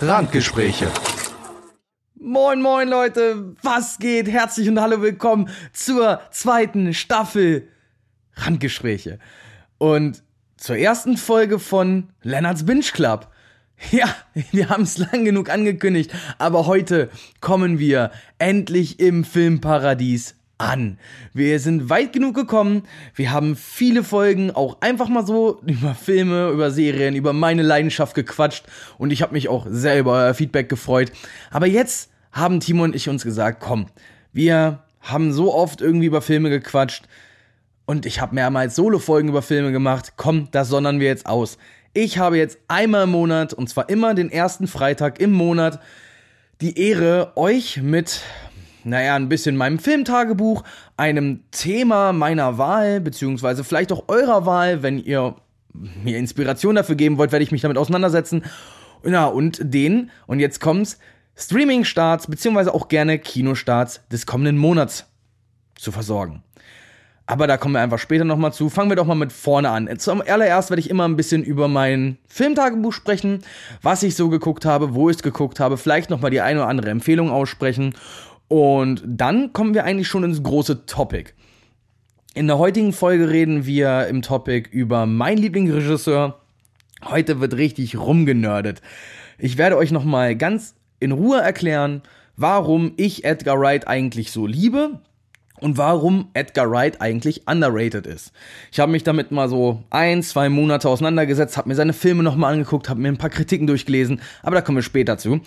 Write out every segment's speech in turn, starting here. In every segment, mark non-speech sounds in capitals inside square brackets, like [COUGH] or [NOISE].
Randgespräche. Moin, moin, Leute. Was geht? Herzlich und hallo willkommen zur zweiten Staffel Randgespräche. Und zur ersten Folge von Lennarts Binge Club. [LAUGHS] Ja, wir haben es lang genug angekündigt, aber heute kommen wir endlich im Filmparadies an. Wir sind weit genug gekommen. Wir haben viele Folgen auch einfach mal so [LAUGHS] über Filme, über Serien, über meine Leidenschaft gequatscht und ich habe mich auch sehr über euer Feedback gefreut. Aber jetzt haben Timo und ich uns gesagt, komm, wir haben so oft irgendwie über Filme gequatscht und ich habe mehrmals Solo-Folgen über Filme gemacht. Komm, das sondern wir jetzt aus. Ich habe jetzt einmal im Monat, und zwar immer den ersten Freitag im Monat, die Ehre, euch mit naja, ein bisschen meinem Filmtagebuch, einem Thema meiner Wahl, beziehungsweise vielleicht auch eurer Wahl, wenn ihr mir Inspiration dafür geben wollt, werde ich mich damit auseinandersetzen. Ja, und den, und jetzt kommt's, Streaming-Starts, beziehungsweise auch gerne Kinostarts des kommenden Monats zu versorgen. Aber da kommen wir einfach später nochmal zu. Fangen wir doch mal mit vorne an. Zum allererst werde ich immer ein bisschen über mein Filmtagebuch sprechen, was ich so geguckt habe, wo ich es geguckt habe, vielleicht nochmal die eine oder andere Empfehlung aussprechen und dann kommen wir eigentlich schon ins große Topic. In der heutigen Folge reden wir im Topic über meinen Lieblingsregisseur. Heute wird richtig rumgenördet. Ich werde euch nochmal ganz in Ruhe erklären, warum ich Edgar Wright eigentlich so liebe und warum Edgar Wright eigentlich underrated ist. Ich habe mich damit mal so ein, zwei Monate auseinandergesetzt, habe mir seine Filme nochmal angeguckt, habe mir ein paar Kritiken durchgelesen, aber da kommen wir später zu.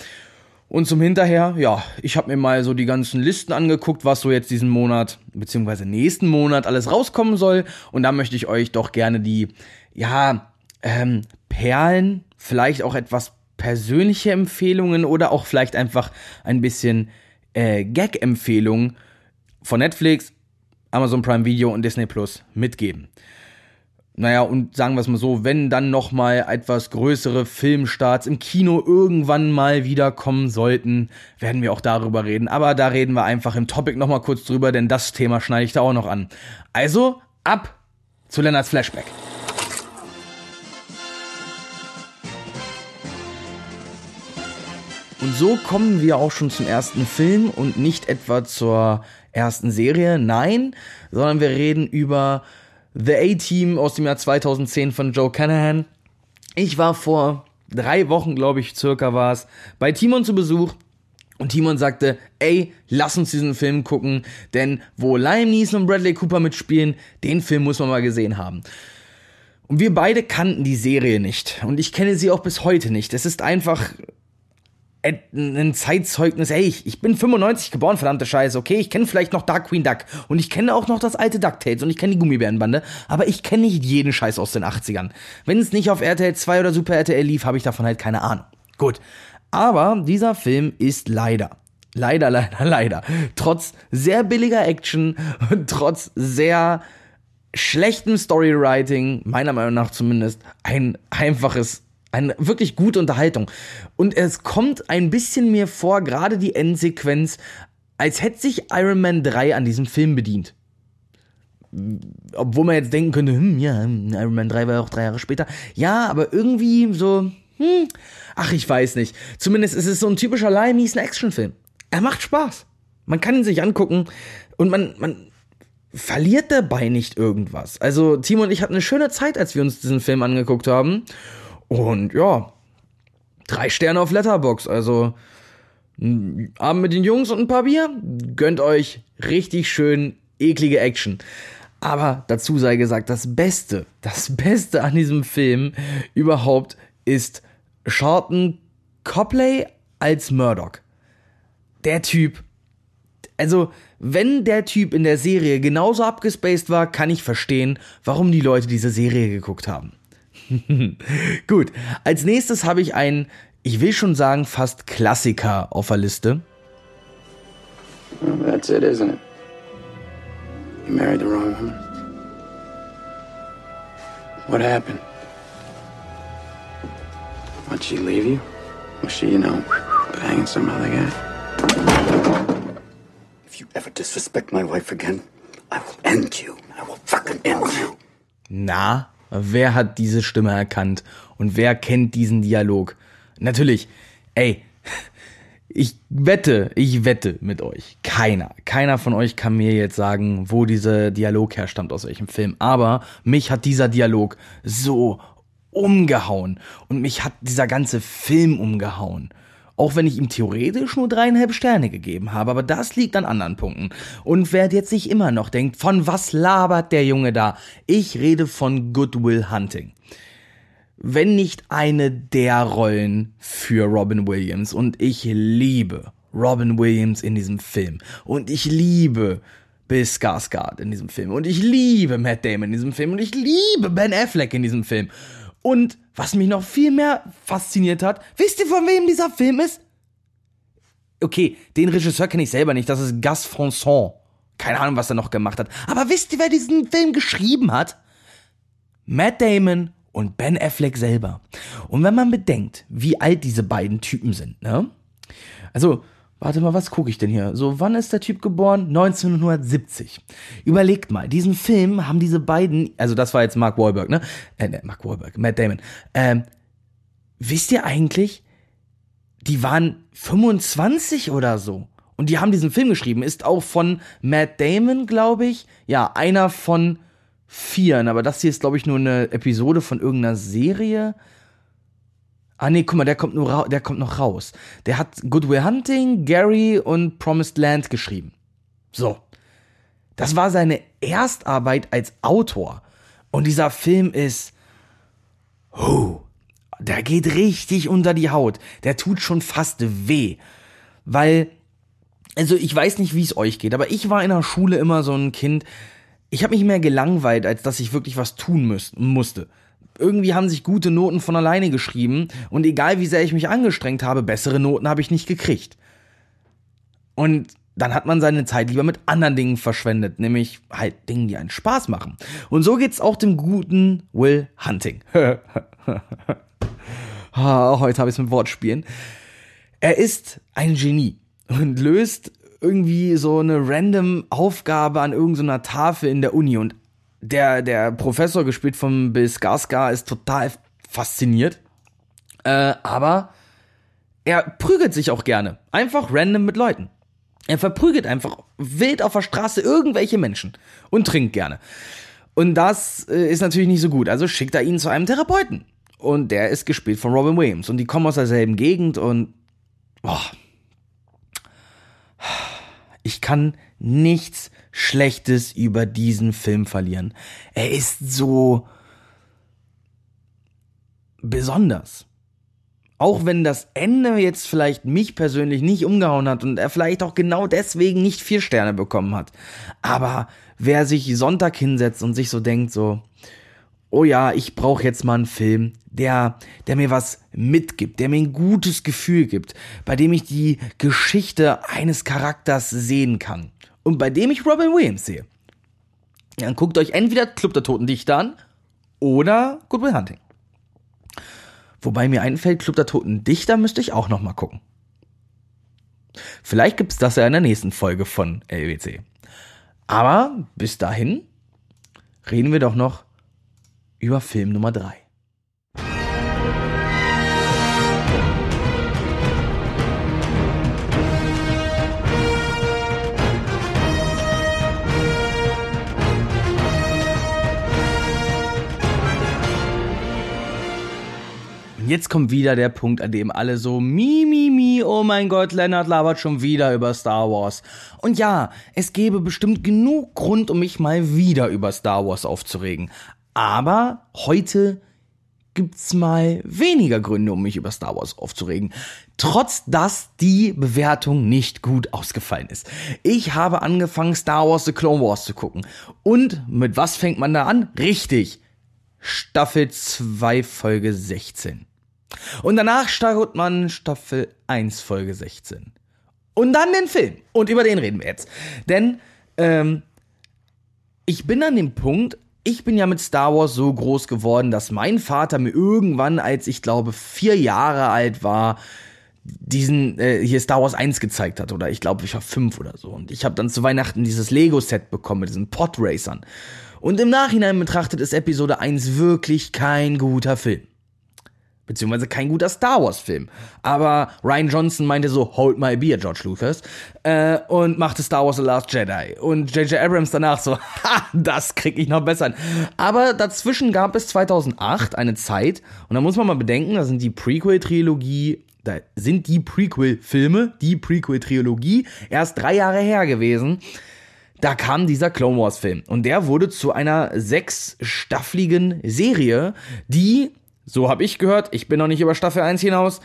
Und zum Hinterher, ja, ich habe mir mal so die ganzen Listen angeguckt, was so jetzt diesen Monat beziehungsweise nächsten Monat alles rauskommen soll. Und da möchte ich euch doch gerne die, ja, ähm, Perlen, vielleicht auch etwas persönliche Empfehlungen oder auch vielleicht einfach ein bisschen äh, Gag-Empfehlungen von Netflix, Amazon Prime Video und Disney Plus mitgeben. Naja, und sagen wir es mal so, wenn dann nochmal etwas größere Filmstarts im Kino irgendwann mal wiederkommen sollten, werden wir auch darüber reden. Aber da reden wir einfach im Topic nochmal kurz drüber, denn das Thema schneide ich da auch noch an. Also, ab zu Lennarts Flashback. Und so kommen wir auch schon zum ersten Film und nicht etwa zur ersten Serie, nein, sondern wir reden über The A-Team aus dem Jahr 2010 von Joe Canahan. Ich war vor drei Wochen, glaube ich, circa war es, bei Timon zu Besuch. Und Timon sagte, ey, lass uns diesen Film gucken, denn wo Liam Neeson und Bradley Cooper mitspielen, den Film muss man mal gesehen haben. Und wir beide kannten die Serie nicht. Und ich kenne sie auch bis heute nicht. Es ist einfach ein Zeitzeugnis, ey, ich, ich bin 95 geboren, verdammte Scheiße, okay? Ich kenne vielleicht noch Dark Queen Duck und ich kenne auch noch das alte DuckTales und ich kenne die Gummibärenbande, aber ich kenne nicht jeden Scheiß aus den 80ern. Wenn es nicht auf RTL 2 oder Super RTL lief, habe ich davon halt keine Ahnung. Gut. Aber dieser Film ist leider, leider, leider, leider, trotz sehr billiger Action und trotz sehr schlechtem Storywriting, meiner Meinung nach zumindest, ein einfaches eine wirklich gute Unterhaltung. Und es kommt ein bisschen mir vor, gerade die Endsequenz, als hätte sich Iron Man 3 an diesem Film bedient. Obwohl man jetzt denken könnte, hm, ja, Iron Man 3 war ja auch drei Jahre später. Ja, aber irgendwie so, hm, ach, ich weiß nicht. Zumindest ist es so ein typischer Liam Neeson Actionfilm. Er macht Spaß. Man kann ihn sich angucken und man, man verliert dabei nicht irgendwas. Also, Timo und ich hatten eine schöne Zeit, als wir uns diesen Film angeguckt haben. Und ja, drei Sterne auf Letterbox. Also Abend mit den Jungs und ein paar Bier. Gönnt euch richtig schön eklige Action. Aber dazu sei gesagt, das Beste, das Beste an diesem Film überhaupt ist Charlton Copley als Murdoch. Der Typ, also wenn der Typ in der Serie genauso abgespaced war, kann ich verstehen, warum die Leute diese Serie geguckt haben. [LAUGHS] Gut, als nächstes habe ich einen, ich will schon sagen, fast Klassiker auf der Liste. Well, that's it, isn't it? You married the wrong woman. What happened? Why'd she leave you? Was she, you know, banging some other guy? If you ever disrespect my wife again, I will end you. I will fucking end you. Na, Wer hat diese Stimme erkannt und wer kennt diesen Dialog? Natürlich, ey, ich wette, ich wette mit euch. Keiner, keiner von euch kann mir jetzt sagen, wo dieser Dialog herstammt, aus welchem Film. Aber mich hat dieser Dialog so umgehauen. Und mich hat dieser ganze Film umgehauen. Auch wenn ich ihm theoretisch nur dreieinhalb Sterne gegeben habe, aber das liegt an anderen Punkten. Und wer jetzt sich immer noch denkt, von was labert der Junge da? Ich rede von Goodwill Hunting wenn nicht eine der Rollen für Robin Williams. Und ich liebe Robin Williams in diesem Film. Und ich liebe Bill Skarsgård in diesem Film. Und ich liebe Matt Damon in diesem Film. Und ich liebe Ben Affleck in diesem Film. Und was mich noch viel mehr fasziniert hat, wisst ihr, von wem dieser Film ist? Okay, den Regisseur kenne ich selber nicht. Das ist Gus Françon. Keine Ahnung, was er noch gemacht hat. Aber wisst ihr, wer diesen Film geschrieben hat? Matt Damon und Ben Affleck selber. Und wenn man bedenkt, wie alt diese beiden Typen sind, ne? Also, warte mal, was gucke ich denn hier? So, wann ist der Typ geboren? 1970. Überlegt mal, diesen Film haben diese beiden, also das war jetzt Mark Wahlberg, ne? Äh, ne, Mark Wahlberg, Matt Damon. Ähm, wisst ihr eigentlich, die waren 25 oder so. Und die haben diesen Film geschrieben, ist auch von Matt Damon, glaube ich. Ja, einer von vieren, aber das hier ist, glaube ich, nur eine Episode von irgendeiner Serie. Ah nee, guck mal, der kommt, nur der kommt noch raus. Der hat Goodwill Hunting, Gary und Promised Land geschrieben. So. Das war seine Erstarbeit als Autor. Und dieser Film ist. Huh, der geht richtig unter die Haut. Der tut schon fast weh. Weil. Also ich weiß nicht, wie es euch geht, aber ich war in der Schule immer so ein Kind, ich habe mich mehr gelangweilt, als dass ich wirklich was tun müß, musste. Irgendwie haben sich gute Noten von alleine geschrieben und egal wie sehr ich mich angestrengt habe, bessere Noten habe ich nicht gekriegt. Und dann hat man seine Zeit lieber mit anderen Dingen verschwendet, nämlich halt Dingen, die einen Spaß machen. Und so geht's auch dem guten Will Hunting. [LAUGHS] Heute habe ich es mit Wortspielen. Er ist ein Genie und löst irgendwie so eine random Aufgabe an irgendeiner Tafel in der Uni und der, der Professor, gespielt von Bill Skarsgård, ist total fasziniert. Äh, aber er prügelt sich auch gerne. Einfach random mit Leuten. Er verprügelt einfach wild auf der Straße irgendwelche Menschen und trinkt gerne. Und das äh, ist natürlich nicht so gut. Also schickt er ihn zu einem Therapeuten. Und der ist gespielt von Robin Williams. Und die kommen aus derselben Gegend und boah, ich kann nichts Schlechtes über diesen Film verlieren. Er ist so besonders. Auch wenn das Ende jetzt vielleicht mich persönlich nicht umgehauen hat und er vielleicht auch genau deswegen nicht vier Sterne bekommen hat. Aber wer sich Sonntag hinsetzt und sich so denkt, so, oh ja, ich brauche jetzt mal einen Film, der, der mir was mitgibt, der mir ein gutes Gefühl gibt, bei dem ich die Geschichte eines Charakters sehen kann und bei dem ich Robin Williams sehe. Dann guckt euch entweder Club der Toten Dichter an oder Good Will Hunting. Wobei mir einfällt, Club der Toten Dichter müsste ich auch noch mal gucken. Vielleicht gibt's das ja in der nächsten Folge von LWC. Aber bis dahin reden wir doch noch über Film Nummer 3. jetzt kommt wieder der Punkt, an dem alle so, mi, mi, mi, oh mein Gott, Leonard labert schon wieder über Star Wars. Und ja, es gäbe bestimmt genug Grund, um mich mal wieder über Star Wars aufzuregen. Aber heute gibt's mal weniger Gründe, um mich über Star Wars aufzuregen. Trotz dass die Bewertung nicht gut ausgefallen ist. Ich habe angefangen, Star Wars The Clone Wars zu gucken. Und mit was fängt man da an? Richtig. Staffel 2, Folge 16. Und danach startet man Staffel 1, Folge 16. Und dann den Film. Und über den reden wir jetzt. Denn ähm, ich bin an dem Punkt, ich bin ja mit Star Wars so groß geworden, dass mein Vater mir irgendwann, als ich glaube vier Jahre alt war, diesen äh, hier Star Wars 1 gezeigt hat. Oder ich glaube ich war fünf oder so. Und ich habe dann zu Weihnachten dieses Lego Set bekommen mit diesen Pod Racern und im Nachhinein betrachtet ist Episode 1 wirklich kein guter Film beziehungsweise kein guter Star Wars-Film. Aber Ryan Johnson meinte so, hold my beer, George Lucas, äh, und machte Star Wars The Last Jedi. Und J.J. Abrams danach so, [LAUGHS] ha, das krieg ich noch besser. Aber dazwischen gab es 2008 eine Zeit, und da muss man mal bedenken, da sind die Prequel-Trilogie da sind die Prequel-Filme, die Prequel-Trilogie erst drei Jahre her gewesen. Da kam dieser Clone Wars-Film und der wurde zu einer sechsstaffligen Serie, die so habe ich gehört, ich bin noch nicht über Staffel 1 hinaus,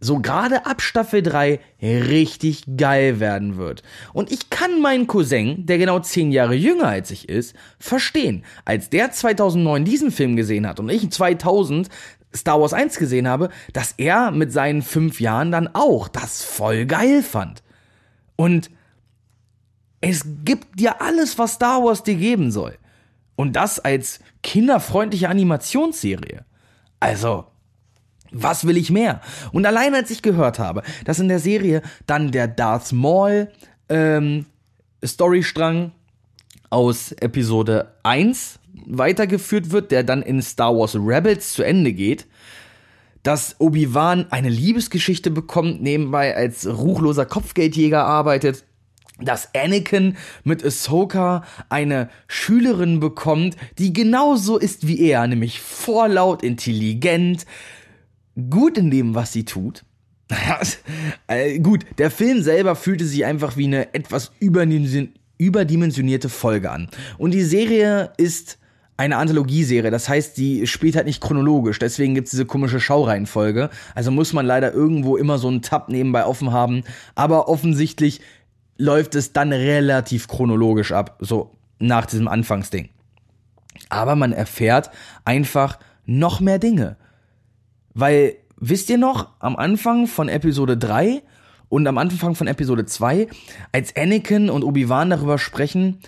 so gerade ab Staffel 3 richtig geil werden wird. Und ich kann meinen Cousin, der genau 10 Jahre jünger als ich ist, verstehen. Als der 2009 diesen Film gesehen hat und ich 2000 Star Wars 1 gesehen habe, dass er mit seinen 5 Jahren dann auch das voll geil fand. Und es gibt dir alles, was Star Wars dir geben soll. Und das als kinderfreundliche Animationsserie. Also, was will ich mehr? Und allein als ich gehört habe, dass in der Serie dann der Darth Maul ähm, Storystrang aus Episode 1 weitergeführt wird, der dann in Star Wars Rebels zu Ende geht, dass Obi-Wan eine Liebesgeschichte bekommt, nebenbei als ruchloser Kopfgeldjäger arbeitet, dass Anakin mit Ahsoka eine Schülerin bekommt, die genauso ist wie er, nämlich vorlaut, intelligent, gut in dem, was sie tut. [LAUGHS] äh, gut, der Film selber fühlte sich einfach wie eine etwas überdimensionierte Folge an. Und die Serie ist eine Anthologieserie, das heißt, die spielt halt nicht chronologisch, deswegen gibt es diese komische Schaureihenfolge. Also muss man leider irgendwo immer so einen Tab nebenbei offen haben. Aber offensichtlich läuft es dann relativ chronologisch ab, so nach diesem Anfangsding. Aber man erfährt einfach noch mehr Dinge. Weil, wisst ihr noch, am Anfang von Episode 3 und am Anfang von Episode 2, als Anakin und Obi-Wan darüber sprechen,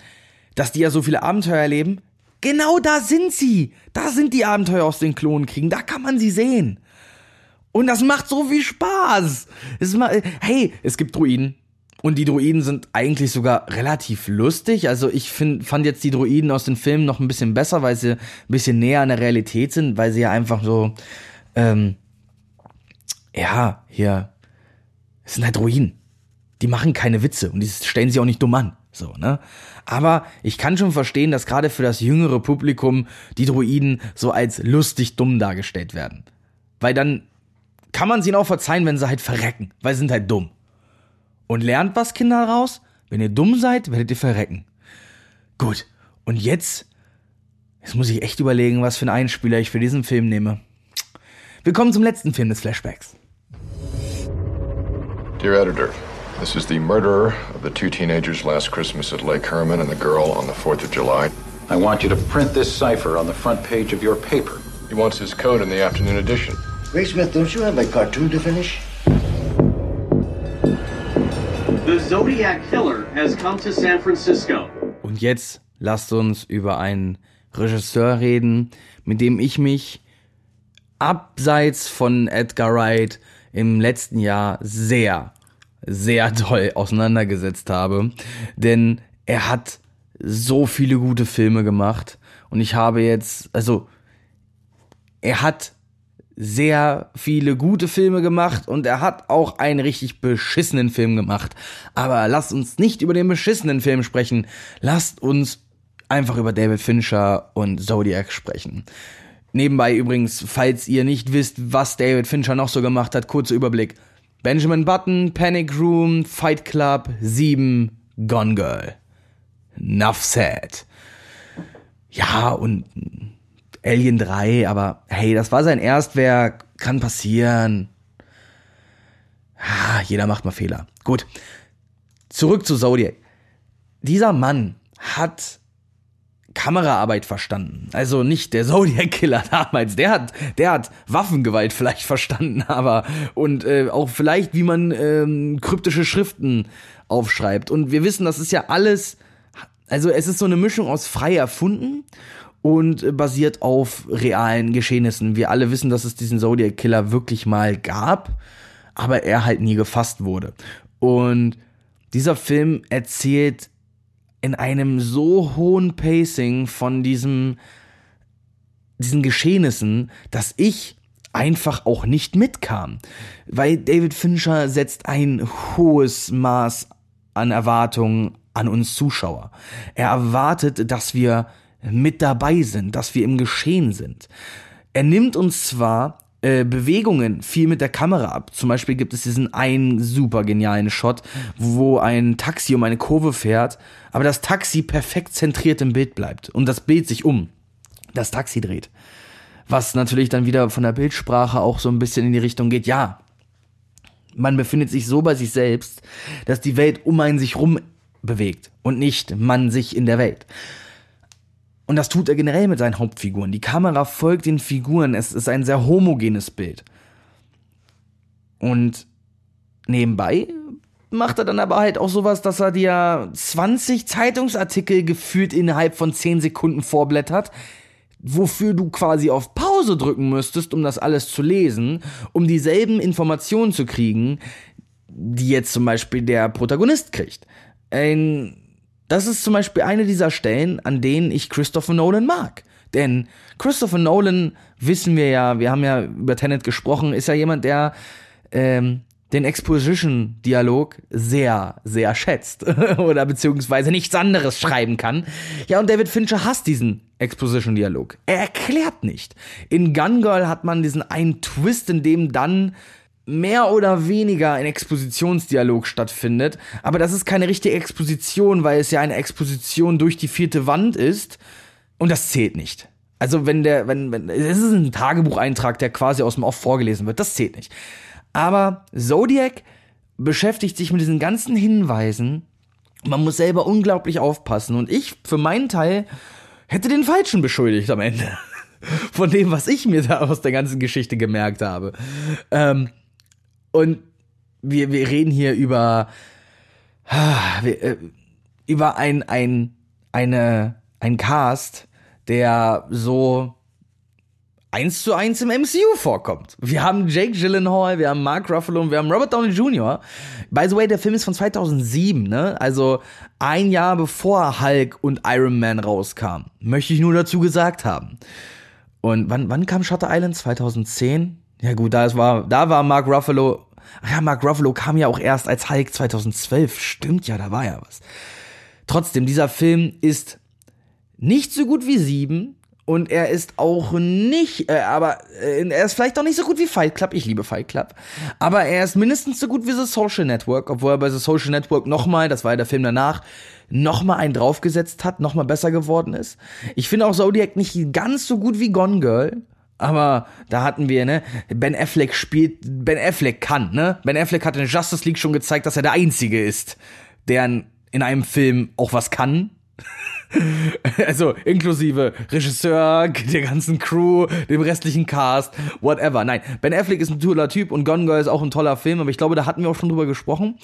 dass die ja so viele Abenteuer erleben, genau da sind sie. Da sind die Abenteuer aus den Klonenkriegen, da kann man sie sehen. Und das macht so viel Spaß. Es hey, es gibt Druiden, und die Druiden sind eigentlich sogar relativ lustig. Also ich find, fand jetzt die Druiden aus den Filmen noch ein bisschen besser, weil sie ein bisschen näher an der Realität sind, weil sie ja einfach so, ähm, ja, hier, es sind halt Druiden. Die machen keine Witze und die stellen sie auch nicht dumm an. So, ne? Aber ich kann schon verstehen, dass gerade für das jüngere Publikum die Druiden so als lustig dumm dargestellt werden. Weil dann kann man sie ihnen auch verzeihen, wenn sie halt verrecken, weil sie sind halt dumm. Und lernt was, Kinder, raus? Wenn ihr dumm seid, werdet ihr verrecken. Gut. Und jetzt? Jetzt muss ich echt überlegen, was für einen Einspieler ich für diesen Film nehme. Wir kommen zum letzten Film des Flashbacks. Dear Editor, this is the murderer of the two teenagers last Christmas at Lake Herman and the girl on the 4th of July. I want you to print this cipher on the front page of your paper. He wants his code in the afternoon edition. Ray Smith, don't you have my cartoon to finish? The Zodiac Killer has come to San Francisco. Und jetzt lasst uns über einen Regisseur reden, mit dem ich mich abseits von Edgar Wright im letzten Jahr sehr, sehr toll auseinandergesetzt habe. Denn er hat so viele gute Filme gemacht. Und ich habe jetzt, also, er hat sehr viele gute Filme gemacht und er hat auch einen richtig beschissenen Film gemacht. Aber lasst uns nicht über den beschissenen Film sprechen. Lasst uns einfach über David Fincher und Zodiac sprechen. Nebenbei übrigens, falls ihr nicht wisst, was David Fincher noch so gemacht hat, kurzer Überblick. Benjamin Button, Panic Room, Fight Club, 7, Gone Girl. Nuff said. Ja, und Alien 3, aber hey, das war sein Erstwerk, kann passieren. Ah, jeder macht mal Fehler. Gut. Zurück zu Zodiac. Dieser Mann hat Kameraarbeit verstanden. Also nicht der [LAUGHS] Zodiac Killer damals. Der hat, der hat Waffengewalt vielleicht verstanden, [LAUGHS] aber und äh, auch vielleicht, wie man ähm, kryptische Schriften aufschreibt. Und wir wissen, das ist ja alles. Also es ist so eine Mischung aus frei erfunden und basiert auf realen Geschehnissen. Wir alle wissen, dass es diesen Zodiac Killer wirklich mal gab, aber er halt nie gefasst wurde. Und dieser Film erzählt in einem so hohen Pacing von diesem diesen Geschehnissen, dass ich einfach auch nicht mitkam. Weil David Fincher setzt ein hohes Maß an Erwartungen an uns Zuschauer. Er erwartet, dass wir mit dabei sind, dass wir im Geschehen sind. Er nimmt uns zwar äh, Bewegungen viel mit der Kamera ab. Zum Beispiel gibt es diesen einen super genialen Shot, wo ein Taxi um eine Kurve fährt, aber das Taxi perfekt zentriert im Bild bleibt und das Bild sich um das Taxi dreht. Was natürlich dann wieder von der Bildsprache auch so ein bisschen in die Richtung geht, ja, man befindet sich so bei sich selbst, dass die Welt um einen sich rum bewegt und nicht man sich in der Welt. Und das tut er generell mit seinen Hauptfiguren. Die Kamera folgt den Figuren. Es ist ein sehr homogenes Bild. Und nebenbei macht er dann aber halt auch sowas, dass er dir 20 Zeitungsartikel gefühlt innerhalb von 10 Sekunden vorblättert, wofür du quasi auf Pause drücken müsstest, um das alles zu lesen, um dieselben Informationen zu kriegen, die jetzt zum Beispiel der Protagonist kriegt. Ein, das ist zum Beispiel eine dieser Stellen, an denen ich Christopher Nolan mag. Denn Christopher Nolan, wissen wir ja, wir haben ja über Tenet gesprochen, ist ja jemand, der ähm, den Exposition-Dialog sehr, sehr schätzt. [LAUGHS] Oder beziehungsweise nichts anderes schreiben kann. Ja, und David Fincher hasst diesen Exposition-Dialog. Er erklärt nicht. In Gun Girl hat man diesen einen Twist, in dem dann mehr oder weniger ein Expositionsdialog stattfindet. Aber das ist keine richtige Exposition, weil es ja eine Exposition durch die vierte Wand ist. Und das zählt nicht. Also wenn der, wenn, wenn, es ist ein Tagebucheintrag, der quasi aus dem Off vorgelesen wird, das zählt nicht. Aber Zodiac beschäftigt sich mit diesen ganzen Hinweisen. Man muss selber unglaublich aufpassen. Und ich, für meinen Teil, hätte den Falschen beschuldigt am Ende. [LAUGHS] Von dem, was ich mir da aus der ganzen Geschichte gemerkt habe. Ähm, und wir, wir reden hier über, äh, über ein, ein, eine, ein Cast, der so eins zu eins im MCU vorkommt. Wir haben Jake Gyllenhaal, wir haben Mark Ruffalo und wir haben Robert Downey Jr. By the way, der Film ist von 2007, ne? Also ein Jahr bevor Hulk und Iron Man rauskamen. Möchte ich nur dazu gesagt haben. Und wann, wann kam Shutter Island? 2010? Ja gut, da war, da war Mark Ruffalo. Ach ja, Mark Ruffalo kam ja auch erst als Hulk 2012. Stimmt ja, da war ja was. Trotzdem, dieser Film ist nicht so gut wie sieben, und er ist auch nicht, äh, aber äh, er ist vielleicht auch nicht so gut wie Fight Club. Ich liebe Fight Club. Aber er ist mindestens so gut wie The Social Network, obwohl er bei The Social Network nochmal, das war ja der Film danach, nochmal einen draufgesetzt hat, nochmal besser geworden ist. Ich finde auch Zodiac nicht ganz so gut wie Gone Girl. Aber da hatten wir, ne, Ben Affleck spielt, Ben Affleck kann, ne? Ben Affleck hat in Justice League schon gezeigt, dass er der Einzige ist, der in einem Film auch was kann. [LAUGHS] Also inklusive Regisseur, der ganzen Crew, dem restlichen Cast, whatever. Nein, Ben Affleck ist ein toller Typ und Gone Girl ist auch ein toller Film, aber ich glaube, da hatten wir auch schon drüber gesprochen.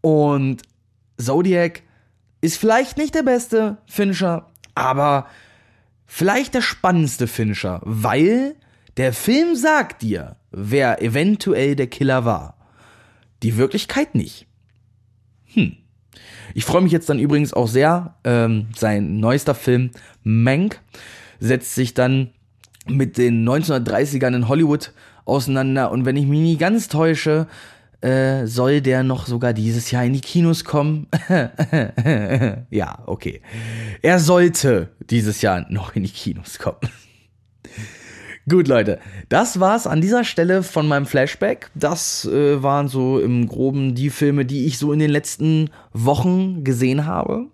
Und Zodiac ist vielleicht nicht der beste Finisher, aber vielleicht der spannendste Finisher, weil der Film sagt dir, wer eventuell der Killer war. Die Wirklichkeit nicht. Hm. Ich freue mich jetzt dann übrigens auch sehr. Ähm, sein neuester Film Mank setzt sich dann mit den 1930ern in Hollywood auseinander und wenn ich mich nie ganz täusche, äh, soll der noch sogar dieses Jahr in die Kinos kommen. [LAUGHS] ja, okay. Er sollte dieses Jahr noch in die Kinos kommen. [LAUGHS] Gut, Leute, das war's an dieser Stelle von meinem Flashback. Das äh, waren so im Groben die Filme, die ich so in den letzten Wochen gesehen habe.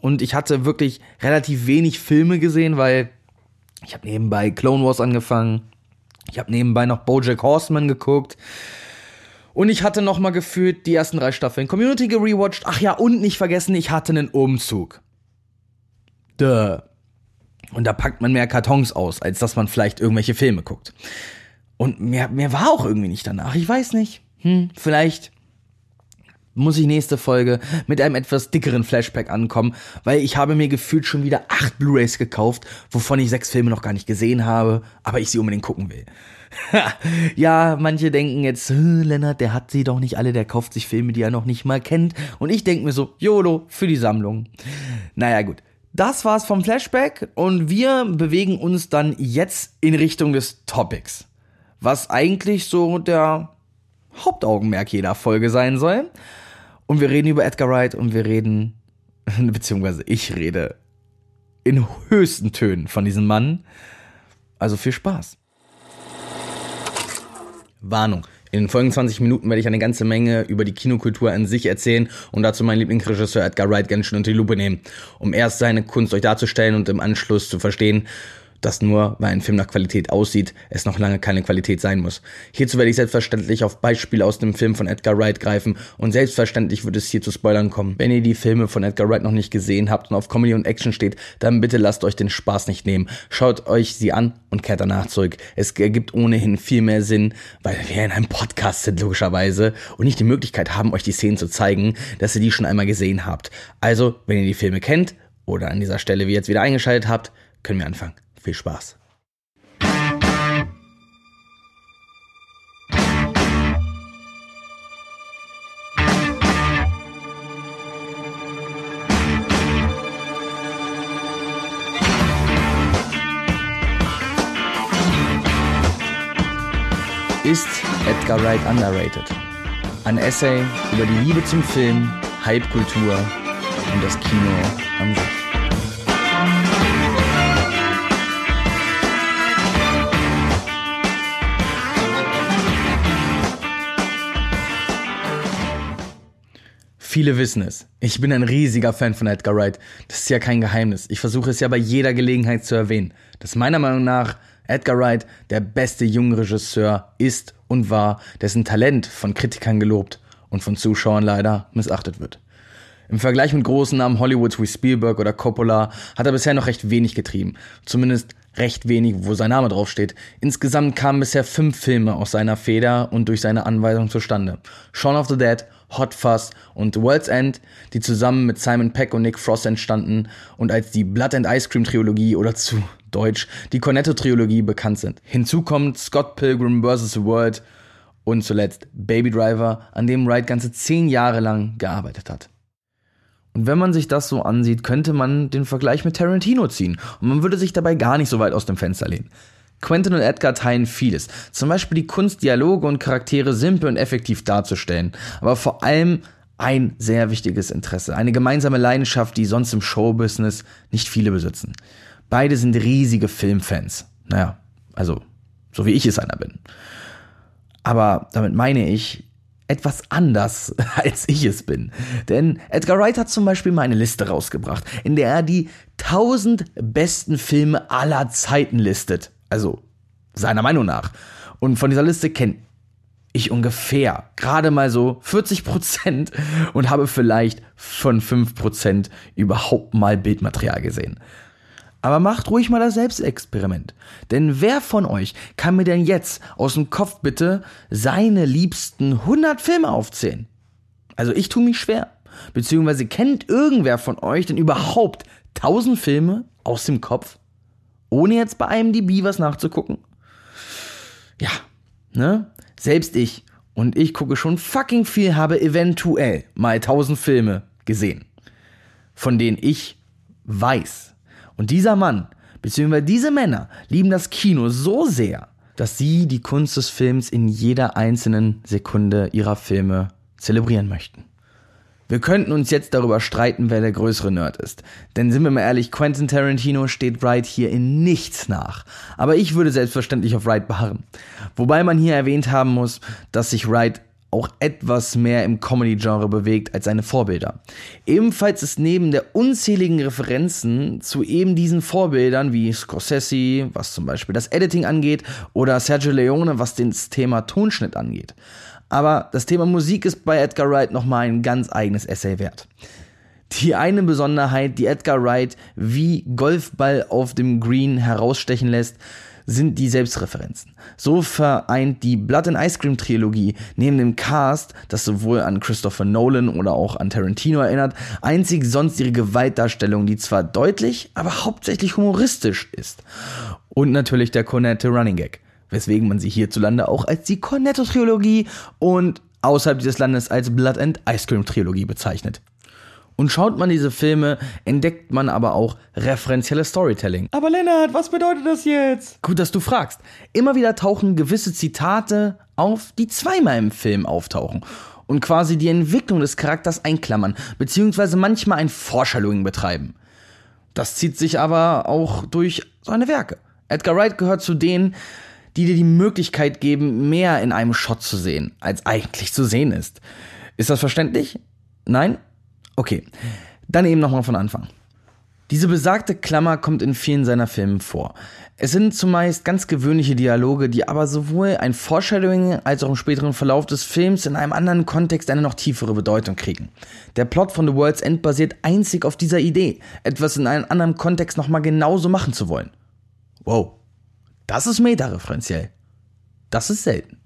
Und ich hatte wirklich relativ wenig Filme gesehen, weil ich habe nebenbei Clone Wars angefangen. Ich habe nebenbei noch BoJack Horseman geguckt. Und ich hatte noch mal gefühlt die ersten drei Staffeln Community gerewatcht. Ach ja, und nicht vergessen, ich hatte einen Umzug. Duh. Und da packt man mehr Kartons aus, als dass man vielleicht irgendwelche Filme guckt. Und mir, mir war auch irgendwie nicht danach. Ich weiß nicht. Hm, vielleicht muss ich nächste Folge mit einem etwas dickeren Flashback ankommen, weil ich habe mir gefühlt schon wieder acht Blu-rays gekauft, wovon ich sechs Filme noch gar nicht gesehen habe, aber ich sie unbedingt gucken will. [LAUGHS] ja, manche denken jetzt, Lennart, der hat sie doch nicht alle, der kauft sich Filme, die er noch nicht mal kennt. Und ich denke mir so, YOLO, für die Sammlung. Naja, gut. Das war's vom Flashback und wir bewegen uns dann jetzt in Richtung des Topics. was eigentlich so der Hauptaugenmerk jeder Folge sein soll. Und wir reden über Edgar Wright und wir reden, [LAUGHS] beziehungsweise ich rede in höchsten Tönen von diesem Mann. Also viel Spaß. Warnung. In den folgenden 20 Minuten werde ich eine ganze Menge über die Kinokultur an sich erzählen und dazu meinen Lieblingsregisseur Edgar Wright ganz schön unter die Lupe nehmen, um erst seine Kunst euch darzustellen und im Anschluss zu verstehen, dass nur, weil ein Film nach Qualität aussieht, es noch lange keine Qualität sein muss. Hierzu werde ich selbstverständlich auf Beispiele aus dem Film von Edgar Wright greifen und selbstverständlich wird es hier zu Spoilern kommen. Wenn ihr die Filme von Edgar Wright noch nicht gesehen habt und auf Comedy und Action steht, dann bitte lasst euch den Spaß nicht nehmen. Schaut euch sie an und kehrt danach zurück. Es ergibt ohnehin viel mehr Sinn, weil wir in einem Podcast sind logischerweise und nicht die Möglichkeit haben, euch die Szenen zu zeigen, dass ihr die schon einmal gesehen habt. Also, wenn ihr die Filme kennt oder an dieser Stelle wie jetzt wieder eingeschaltet habt, können wir anfangen. Viel Spaß. Ist Edgar Wright underrated? Ein Essay über die Liebe zum Film, Hypekultur und das Kino an sich. Viele wissen es. Ich bin ein riesiger Fan von Edgar Wright. Das ist ja kein Geheimnis. Ich versuche es ja bei jeder Gelegenheit zu erwähnen, dass meiner Meinung nach Edgar Wright der beste junge Regisseur ist und war, dessen Talent von Kritikern gelobt und von Zuschauern leider missachtet wird. Im Vergleich mit großen Namen Hollywoods wie Spielberg oder Coppola hat er bisher noch recht wenig getrieben. Zumindest recht wenig, wo sein Name draufsteht. Insgesamt kamen bisher fünf Filme aus seiner Feder und durch seine Anweisung zustande. Shaun of the Dead, Hot Fuzz und World's End, die zusammen mit Simon Peck und Nick Frost entstanden und als die Blood and Ice Cream Trilogie oder zu Deutsch die Cornetto Trilogie bekannt sind. Hinzu kommt Scott Pilgrim vs. The World und zuletzt Baby Driver, an dem Wright ganze zehn Jahre lang gearbeitet hat. Und wenn man sich das so ansieht, könnte man den Vergleich mit Tarantino ziehen und man würde sich dabei gar nicht so weit aus dem Fenster lehnen. Quentin und Edgar teilen vieles. Zum Beispiel die Kunst, Dialoge und Charaktere simpel und effektiv darzustellen. Aber vor allem ein sehr wichtiges Interesse. Eine gemeinsame Leidenschaft, die sonst im Showbusiness nicht viele besitzen. Beide sind riesige Filmfans. Naja, also, so wie ich es einer bin. Aber damit meine ich, etwas anders, [LAUGHS] als ich es bin. Denn Edgar Wright hat zum Beispiel mal eine Liste rausgebracht, in der er die 1000 besten Filme aller Zeiten listet. Also seiner Meinung nach. Und von dieser Liste kenne ich ungefähr gerade mal so 40 Prozent [LAUGHS] und habe vielleicht von 5 Prozent überhaupt mal Bildmaterial gesehen. Aber macht ruhig mal das Selbstexperiment. Denn wer von euch kann mir denn jetzt aus dem Kopf bitte seine liebsten 100 Filme aufzählen? Also ich tue mich schwer. Beziehungsweise kennt irgendwer von euch denn überhaupt 1000 Filme aus dem Kopf? Ohne jetzt bei IMDb was nachzugucken? Ja, ne? Selbst ich. Und ich gucke schon fucking viel, habe eventuell mal tausend Filme gesehen, von denen ich weiß. Und dieser Mann, beziehungsweise diese Männer, lieben das Kino so sehr, dass sie die Kunst des Films in jeder einzelnen Sekunde ihrer Filme zelebrieren möchten. Wir könnten uns jetzt darüber streiten, wer der größere Nerd ist. Denn sind wir mal ehrlich, Quentin Tarantino steht Wright hier in nichts nach. Aber ich würde selbstverständlich auf Wright beharren. Wobei man hier erwähnt haben muss, dass sich Wright auch etwas mehr im Comedy-Genre bewegt als seine Vorbilder. Ebenfalls ist neben der unzähligen Referenzen zu eben diesen Vorbildern wie Scorsese, was zum Beispiel das Editing angeht, oder Sergio Leone, was das Thema Tonschnitt angeht. Aber das Thema Musik ist bei Edgar Wright nochmal ein ganz eigenes Essay wert. Die eine Besonderheit, die Edgar Wright wie Golfball auf dem Green herausstechen lässt, sind die Selbstreferenzen. So vereint die Blood and Ice Cream Trilogie neben dem Cast, das sowohl an Christopher Nolan oder auch an Tarantino erinnert, einzig sonst ihre Gewaltdarstellung, die zwar deutlich, aber hauptsächlich humoristisch ist. Und natürlich der Cornette Running Gag weswegen man sie hierzulande auch als die Cornetto-Trilogie und außerhalb dieses Landes als Blood and Ice Cream Trilogie bezeichnet. Und schaut man diese Filme, entdeckt man aber auch referenzielles Storytelling. Aber Lennart, was bedeutet das jetzt? Gut, dass du fragst. Immer wieder tauchen gewisse Zitate auf, die zweimal im Film auftauchen und quasi die Entwicklung des Charakters einklammern, beziehungsweise manchmal ein Foreshadowing betreiben. Das zieht sich aber auch durch seine Werke. Edgar Wright gehört zu denen, die dir die Möglichkeit geben, mehr in einem Shot zu sehen, als eigentlich zu sehen ist. Ist das verständlich? Nein? Okay. Dann eben nochmal von Anfang. Diese besagte Klammer kommt in vielen seiner Filme vor. Es sind zumeist ganz gewöhnliche Dialoge, die aber sowohl ein Foreshadowing als auch im späteren Verlauf des Films in einem anderen Kontext eine noch tiefere Bedeutung kriegen. Der Plot von The World's End basiert einzig auf dieser Idee, etwas in einem anderen Kontext nochmal genauso machen zu wollen. Wow. Das ist metareferenziell. Das ist selten.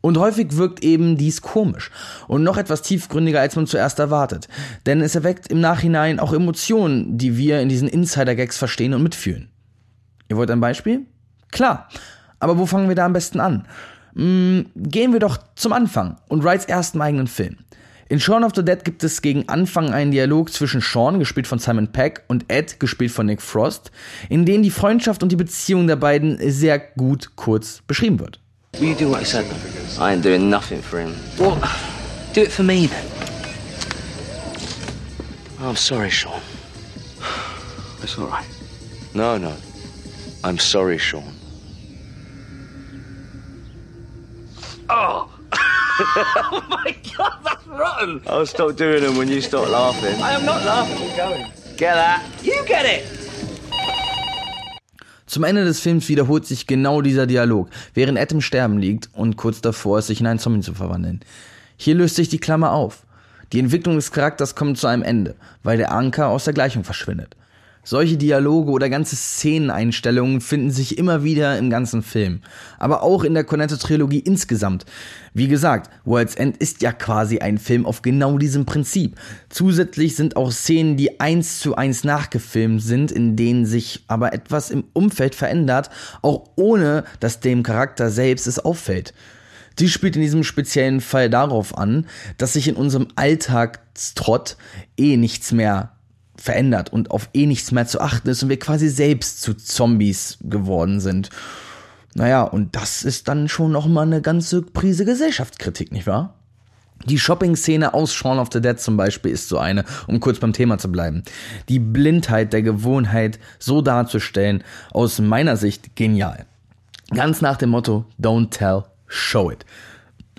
Und häufig wirkt eben dies komisch und noch etwas tiefgründiger, als man zuerst erwartet. Denn es erweckt im Nachhinein auch Emotionen, die wir in diesen Insider-Gags verstehen und mitfühlen. Ihr wollt ein Beispiel? Klar. Aber wo fangen wir da am besten an? Hm, gehen wir doch zum Anfang und Wrights ersten eigenen Film. In Shaun of the Dead gibt es gegen Anfang einen Dialog zwischen Sean, gespielt von Simon Peck, und Ed, gespielt von Nick Frost, in dem die Freundschaft und die Beziehung der beiden sehr gut kurz beschrieben wird. Will you do what I said? I ain't doing nothing for him. Well, do it for me then. Oh, I'm sorry, Sean. It's all right. No, no. I'm sorry, Sean. Oh! [LAUGHS] oh my god, that's rotten! I'll stop doing them when you stop laughing. I am not laughing, I'm going. Get that? You get it! Zum Ende des Films wiederholt sich genau dieser Dialog, während Ed im Sterben liegt und kurz davor ist, sich in einen Zombie zu verwandeln. Hier löst sich die Klammer auf. Die Entwicklung des Charakters kommt zu einem Ende, weil der Anker aus der Gleichung verschwindet. Solche Dialoge oder ganze Szeneneinstellungen finden sich immer wieder im ganzen Film. Aber auch in der Cornetto-Trilogie insgesamt. Wie gesagt, World's End ist ja quasi ein Film auf genau diesem Prinzip. Zusätzlich sind auch Szenen, die eins zu eins nachgefilmt sind, in denen sich aber etwas im Umfeld verändert, auch ohne dass dem Charakter selbst es auffällt. Die spielt in diesem speziellen Fall darauf an, dass sich in unserem Alltagstrott eh nichts mehr verändert und auf eh nichts mehr zu achten ist und wir quasi selbst zu Zombies geworden sind. Naja, und das ist dann schon noch mal eine ganze Prise Gesellschaftskritik, nicht wahr? Die Shopping-Szene aus Shaun of the Dead zum Beispiel ist so eine, um kurz beim Thema zu bleiben. Die Blindheit der Gewohnheit so darzustellen, aus meiner Sicht genial. Ganz nach dem Motto, don't tell, show it.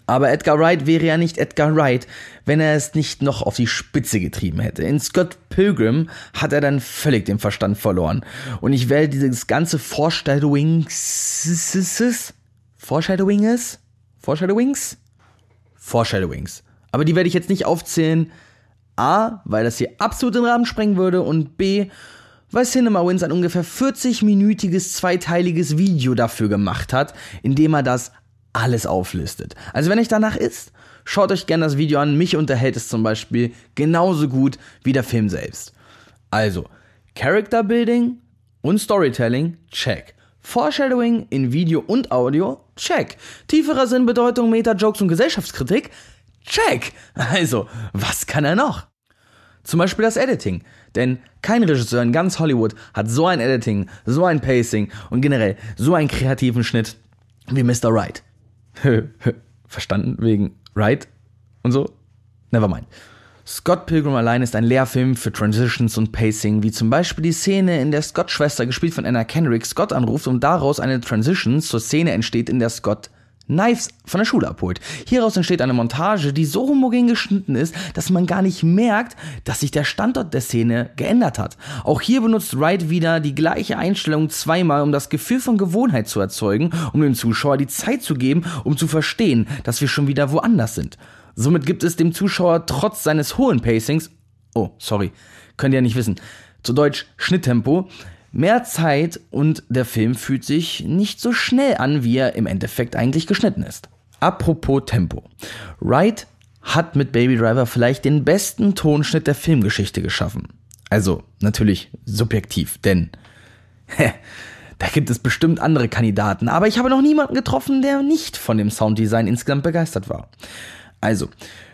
Aber Edgar Wright wäre ja nicht Edgar Wright, wenn er es nicht noch auf die Spitze getrieben hätte. In Scott Pilgrim hat er dann völlig den Verstand verloren. Und ich werde dieses ganze Foreshadowings, Foreshadowings, Foreshadowings, Foreshadowings. Aber die werde ich jetzt nicht aufzählen. A, weil das hier absolut den Rahmen sprengen würde und B, weil Cinema Wins ein ungefähr 40-minütiges zweiteiliges Video dafür gemacht hat, in dem er das alles auflistet. Also wenn euch danach ist, schaut euch gerne das Video an. Mich unterhält es zum Beispiel genauso gut wie der Film selbst. Also, Character Building und Storytelling, check. Foreshadowing in Video und Audio, check. Tieferer Sinn, Bedeutung, Meta-Jokes und Gesellschaftskritik, check. Also, was kann er noch? Zum Beispiel das Editing. Denn kein Regisseur in ganz Hollywood hat so ein Editing, so ein Pacing und generell so einen kreativen Schnitt wie Mr. Wright. [LAUGHS] Verstanden wegen Wright und so? Nevermind. Scott Pilgrim allein ist ein Lehrfilm für Transitions und Pacing, wie zum Beispiel die Szene, in der Scott Schwester, gespielt von Anna Kendrick, Scott anruft und daraus eine Transition zur Szene entsteht, in der Scott Knives von der Schule abholt. Hieraus entsteht eine Montage, die so homogen geschnitten ist, dass man gar nicht merkt, dass sich der Standort der Szene geändert hat. Auch hier benutzt Wright wieder die gleiche Einstellung zweimal, um das Gefühl von Gewohnheit zu erzeugen, um dem Zuschauer die Zeit zu geben, um zu verstehen, dass wir schon wieder woanders sind. Somit gibt es dem Zuschauer trotz seines hohen Pacings, oh, sorry, könnt ihr ja nicht wissen, zu Deutsch Schnitttempo, mehr Zeit und der Film fühlt sich nicht so schnell an, wie er im Endeffekt eigentlich geschnitten ist. Apropos Tempo. Wright hat mit Baby Driver vielleicht den besten Tonschnitt der Filmgeschichte geschaffen. Also natürlich subjektiv, denn [LAUGHS] da gibt es bestimmt andere Kandidaten, aber ich habe noch niemanden getroffen, der nicht von dem Sounddesign insgesamt begeistert war. Also,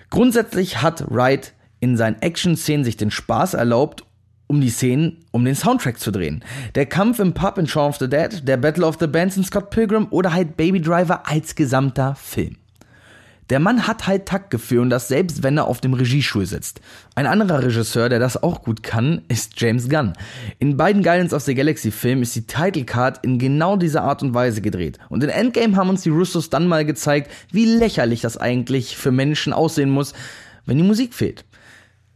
grundsätzlich hat Wright in seinen Action-Szenen sich den Spaß erlaubt, um die Szenen, um den Soundtrack zu drehen. Der Kampf im Pub in Shaun of the Dead, der Battle of the Bands in Scott Pilgrim oder halt Baby Driver als gesamter Film. Der Mann hat halt Taktgefühl und das selbst, wenn er auf dem Regiestuhl sitzt. Ein anderer Regisseur, der das auch gut kann, ist James Gunn. In beiden Guardians of the Galaxy Filmen ist die Title Card in genau dieser Art und Weise gedreht. Und in Endgame haben uns die Russos dann mal gezeigt, wie lächerlich das eigentlich für Menschen aussehen muss, wenn die Musik fehlt.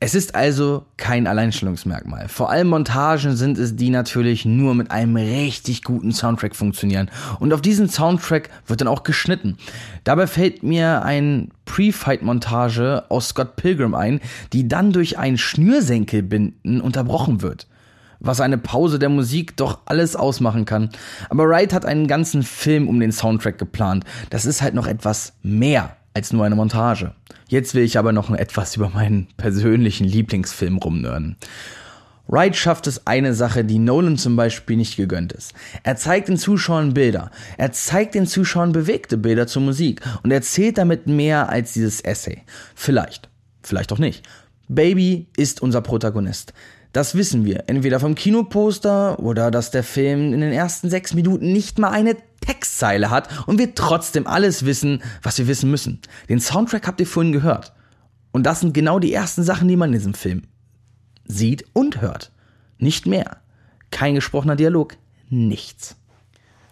Es ist also kein Alleinstellungsmerkmal. Vor allem Montagen sind es, die natürlich nur mit einem richtig guten Soundtrack funktionieren. Und auf diesen Soundtrack wird dann auch geschnitten. Dabei fällt mir ein Pre-Fight-Montage aus Scott Pilgrim ein, die dann durch ein Schnürsenkelbinden unterbrochen wird was eine Pause der Musik doch alles ausmachen kann. Aber Wright hat einen ganzen Film um den Soundtrack geplant. Das ist halt noch etwas mehr als nur eine Montage. Jetzt will ich aber noch etwas über meinen persönlichen Lieblingsfilm rumnörden. Wright schafft es eine Sache, die Nolan zum Beispiel nicht gegönnt ist. Er zeigt den Zuschauern Bilder. Er zeigt den Zuschauern bewegte Bilder zur Musik und erzählt damit mehr als dieses Essay. Vielleicht. Vielleicht auch nicht. Baby ist unser Protagonist. Das wissen wir, entweder vom Kinoposter oder dass der Film in den ersten sechs Minuten nicht mal eine Textzeile hat und wir trotzdem alles wissen, was wir wissen müssen. Den Soundtrack habt ihr vorhin gehört. Und das sind genau die ersten Sachen, die man in diesem Film sieht und hört. Nicht mehr. Kein gesprochener Dialog. Nichts.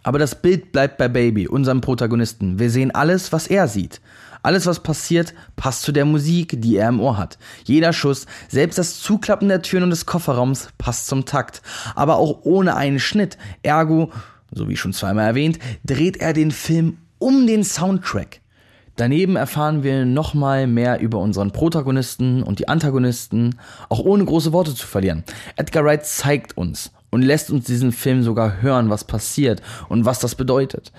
Aber das Bild bleibt bei Baby, unserem Protagonisten. Wir sehen alles, was er sieht. Alles, was passiert, passt zu der Musik, die er im Ohr hat. Jeder Schuss, selbst das Zuklappen der Türen und des Kofferraums passt zum Takt. Aber auch ohne einen Schnitt. Ergo, so wie schon zweimal erwähnt, dreht er den Film um den Soundtrack. Daneben erfahren wir nochmal mehr über unseren Protagonisten und die Antagonisten, auch ohne große Worte zu verlieren. Edgar Wright zeigt uns und lässt uns diesen Film sogar hören, was passiert und was das bedeutet.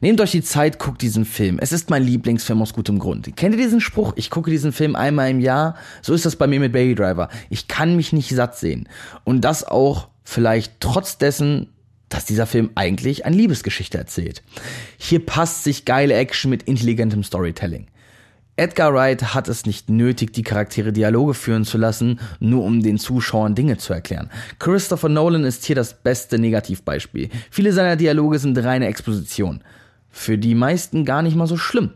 Nehmt euch die Zeit, guckt diesen Film. Es ist mein Lieblingsfilm aus gutem Grund. Kennt ihr diesen Spruch? Ich gucke diesen Film einmal im Jahr. So ist das bei mir mit Baby Driver. Ich kann mich nicht satt sehen. Und das auch vielleicht trotz dessen, dass dieser Film eigentlich eine Liebesgeschichte erzählt. Hier passt sich geile Action mit intelligentem Storytelling. Edgar Wright hat es nicht nötig, die Charaktere Dialoge führen zu lassen, nur um den Zuschauern Dinge zu erklären. Christopher Nolan ist hier das beste Negativbeispiel. Viele seiner Dialoge sind reine Exposition für die meisten gar nicht mal so schlimm.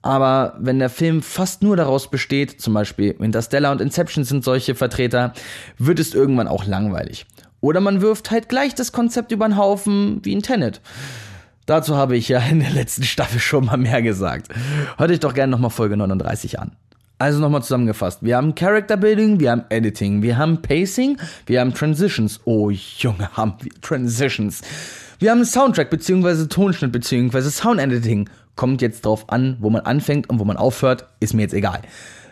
Aber wenn der Film fast nur daraus besteht, zum Beispiel Interstellar und Inception sind solche Vertreter, wird es irgendwann auch langweilig. Oder man wirft halt gleich das Konzept über den Haufen wie in Tenet. Dazu habe ich ja in der letzten Staffel schon mal mehr gesagt. Hört euch doch gerne nochmal Folge 39 an. Also nochmal zusammengefasst. Wir haben Character Building, wir haben Editing, wir haben Pacing, wir haben Transitions. Oh Junge, haben wir Transitions. Wir haben Soundtrack beziehungsweise Tonschnitt beziehungsweise Sound Editing. Kommt jetzt drauf an, wo man anfängt und wo man aufhört, ist mir jetzt egal.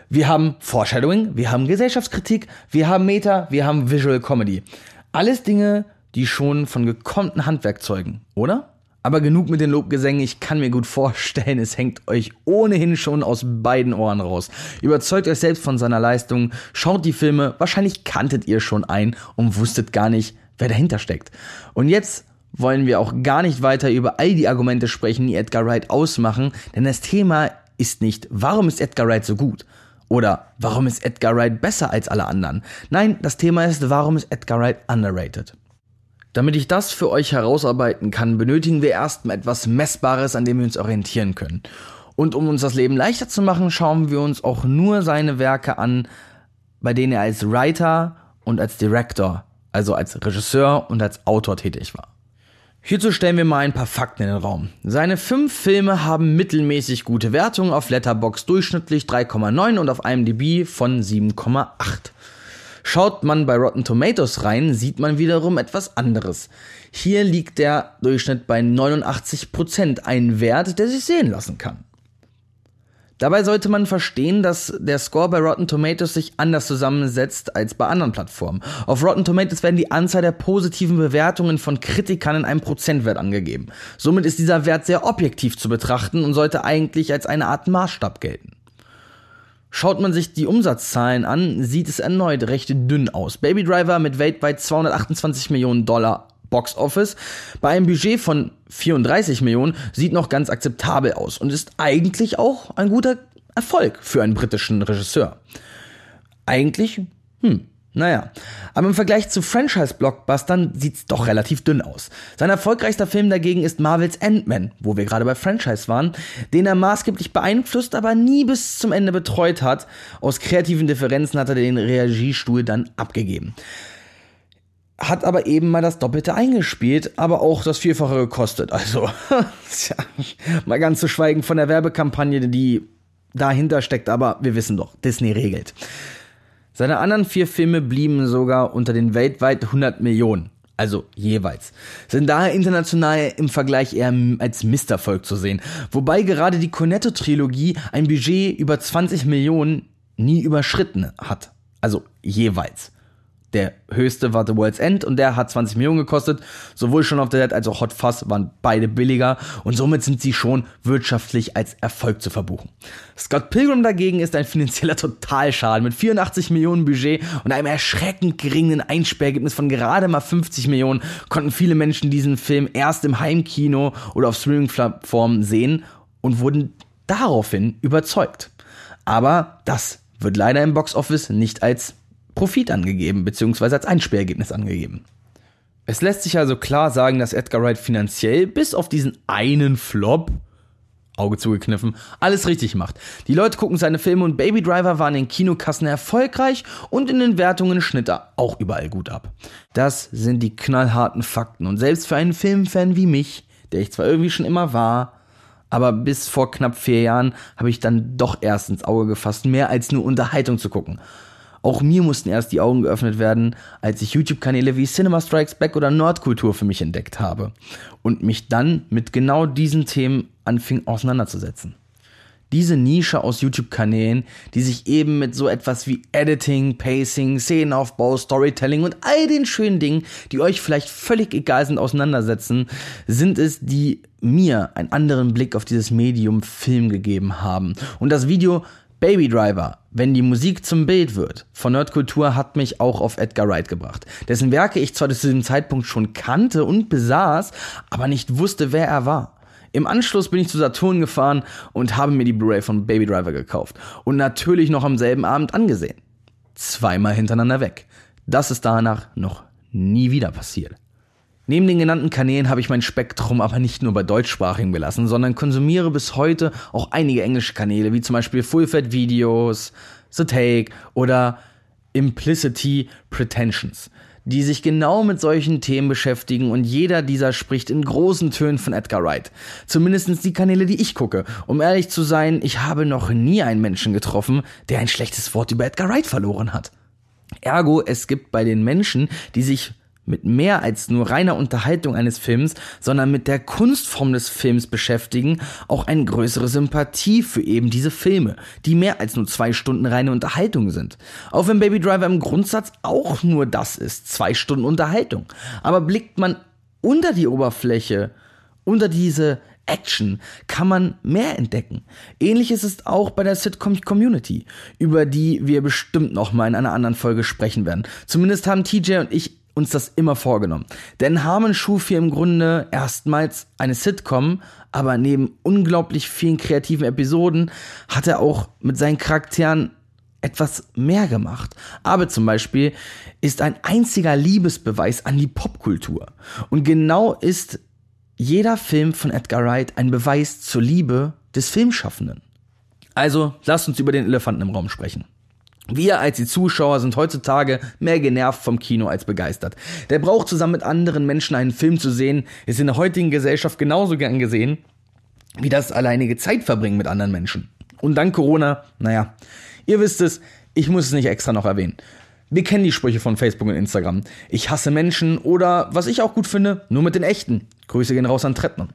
Wir haben Foreshadowing, wir haben Gesellschaftskritik, wir haben Meta, wir haben Visual Comedy. Alles Dinge, die schon von gekonnten Handwerk zeugen, oder? Aber genug mit den Lobgesängen, ich kann mir gut vorstellen, es hängt euch ohnehin schon aus beiden Ohren raus. Überzeugt euch selbst von seiner Leistung, schaut die Filme, wahrscheinlich kanntet ihr schon ein und wusstet gar nicht, wer dahinter steckt. Und jetzt wollen wir auch gar nicht weiter über all die Argumente sprechen, die Edgar Wright ausmachen, denn das Thema ist nicht, warum ist Edgar Wright so gut? Oder warum ist Edgar Wright besser als alle anderen? Nein, das Thema ist, warum ist Edgar Wright underrated? Damit ich das für euch herausarbeiten kann, benötigen wir erstmal etwas Messbares, an dem wir uns orientieren können. Und um uns das Leben leichter zu machen, schauen wir uns auch nur seine Werke an, bei denen er als Writer und als Director, also als Regisseur und als Autor tätig war. Hierzu stellen wir mal ein paar Fakten in den Raum. Seine fünf Filme haben mittelmäßig gute Wertungen, auf Letterbox durchschnittlich 3,9 und auf IMDb von 7,8. Schaut man bei Rotten Tomatoes rein, sieht man wiederum etwas anderes. Hier liegt der Durchschnitt bei 89%, ein Wert, der sich sehen lassen kann. Dabei sollte man verstehen, dass der Score bei Rotten Tomatoes sich anders zusammensetzt als bei anderen Plattformen. Auf Rotten Tomatoes werden die Anzahl der positiven Bewertungen von Kritikern in einem Prozentwert angegeben. Somit ist dieser Wert sehr objektiv zu betrachten und sollte eigentlich als eine Art Maßstab gelten. Schaut man sich die Umsatzzahlen an, sieht es erneut recht dünn aus. Baby Driver mit weltweit 228 Millionen Dollar Box Office bei einem Budget von 34 Millionen sieht noch ganz akzeptabel aus und ist eigentlich auch ein guter Erfolg für einen britischen Regisseur. Eigentlich, hm, naja, aber im Vergleich zu Franchise-Blockbustern sieht's doch relativ dünn aus. Sein erfolgreichster Film dagegen ist Marvels Ant-Man, wo wir gerade bei Franchise waren, den er maßgeblich beeinflusst, aber nie bis zum Ende betreut hat. Aus kreativen Differenzen hat er den Regiestuhl dann abgegeben. Hat aber eben mal das Doppelte eingespielt, aber auch das Vierfache gekostet. Also, [LAUGHS] tja, mal ganz zu schweigen von der Werbekampagne, die dahinter steckt, aber wir wissen doch, Disney regelt. Seine anderen vier Filme blieben sogar unter den weltweit 100 Millionen, also jeweils, sind daher international im Vergleich eher als Misterfolg zu sehen, wobei gerade die Cornetto-Trilogie ein Budget über 20 Millionen nie überschritten hat, also jeweils. Der höchste war The World's End und der hat 20 Millionen gekostet. Sowohl Shaun of the Dead als auch Hot Fuzz waren beide billiger und somit sind sie schon wirtschaftlich als Erfolg zu verbuchen. Scott Pilgrim dagegen ist ein finanzieller Totalschaden mit 84 Millionen Budget und einem erschreckend geringen Einsperrergebnis von gerade mal 50 Millionen konnten viele Menschen diesen Film erst im Heimkino oder auf Streaming-Plattformen sehen und wurden daraufhin überzeugt. Aber das wird leider im Boxoffice nicht als Profit angegeben, beziehungsweise als Einsperrergebnis angegeben. Es lässt sich also klar sagen, dass Edgar Wright finanziell bis auf diesen einen Flop, Auge zugekniffen, alles richtig macht. Die Leute gucken seine Filme und Baby Driver waren in Kinokassen erfolgreich und in den Wertungen schnitt er auch überall gut ab. Das sind die knallharten Fakten und selbst für einen Filmfan wie mich, der ich zwar irgendwie schon immer war, aber bis vor knapp vier Jahren habe ich dann doch erst ins Auge gefasst, mehr als nur Unterhaltung zu gucken. Auch mir mussten erst die Augen geöffnet werden, als ich YouTube-Kanäle wie Cinema Strikes Back oder Nordkultur für mich entdeckt habe und mich dann mit genau diesen Themen anfing auseinanderzusetzen. Diese Nische aus YouTube-Kanälen, die sich eben mit so etwas wie Editing, Pacing, Szenenaufbau, Storytelling und all den schönen Dingen, die euch vielleicht völlig egal sind, auseinandersetzen, sind es, die mir einen anderen Blick auf dieses Medium Film gegeben haben. Und das Video Baby Driver, wenn die Musik zum Bild wird, von Nerdkultur hat mich auch auf Edgar Wright gebracht, dessen Werke ich zwar zu diesem Zeitpunkt schon kannte und besaß, aber nicht wusste, wer er war. Im Anschluss bin ich zu Saturn gefahren und habe mir die Blu-ray von Baby Driver gekauft und natürlich noch am selben Abend angesehen. Zweimal hintereinander weg. Das ist danach noch nie wieder passiert. Neben den genannten Kanälen habe ich mein Spektrum aber nicht nur bei deutschsprachigen belassen, sondern konsumiere bis heute auch einige englische Kanäle, wie zum Beispiel Full Fat Videos, The Take oder Implicity Pretensions, die sich genau mit solchen Themen beschäftigen und jeder dieser spricht in großen Tönen von Edgar Wright. Zumindest die Kanäle, die ich gucke. Um ehrlich zu sein, ich habe noch nie einen Menschen getroffen, der ein schlechtes Wort über Edgar Wright verloren hat. Ergo, es gibt bei den Menschen, die sich mit mehr als nur reiner Unterhaltung eines Films, sondern mit der Kunstform des Films beschäftigen, auch eine größere Sympathie für eben diese Filme, die mehr als nur zwei Stunden reine Unterhaltung sind. Auch wenn Baby Driver im Grundsatz auch nur das ist, zwei Stunden Unterhaltung. Aber blickt man unter die Oberfläche, unter diese Action kann man mehr entdecken. Ähnliches ist auch bei der Sitcom Community, über die wir bestimmt noch mal in einer anderen Folge sprechen werden. Zumindest haben TJ und ich uns das immer vorgenommen. Denn Harmon schuf hier im Grunde erstmals eine Sitcom, aber neben unglaublich vielen kreativen Episoden hat er auch mit seinen Charakteren etwas mehr gemacht. Aber zum Beispiel ist ein einziger Liebesbeweis an die Popkultur. Und genau ist jeder Film von Edgar Wright ein Beweis zur Liebe des Filmschaffenden. Also lasst uns über den Elefanten im Raum sprechen. Wir als die Zuschauer sind heutzutage mehr genervt vom Kino als begeistert. Der Brauch, zusammen mit anderen Menschen einen Film zu sehen, ist in der heutigen Gesellschaft genauso gern gesehen wie das alleinige Zeitverbringen mit anderen Menschen. Und dank Corona, naja, ihr wisst es, ich muss es nicht extra noch erwähnen. Wir kennen die Sprüche von Facebook und Instagram. Ich hasse Menschen oder, was ich auch gut finde, nur mit den echten. Grüße gehen raus an Trettmann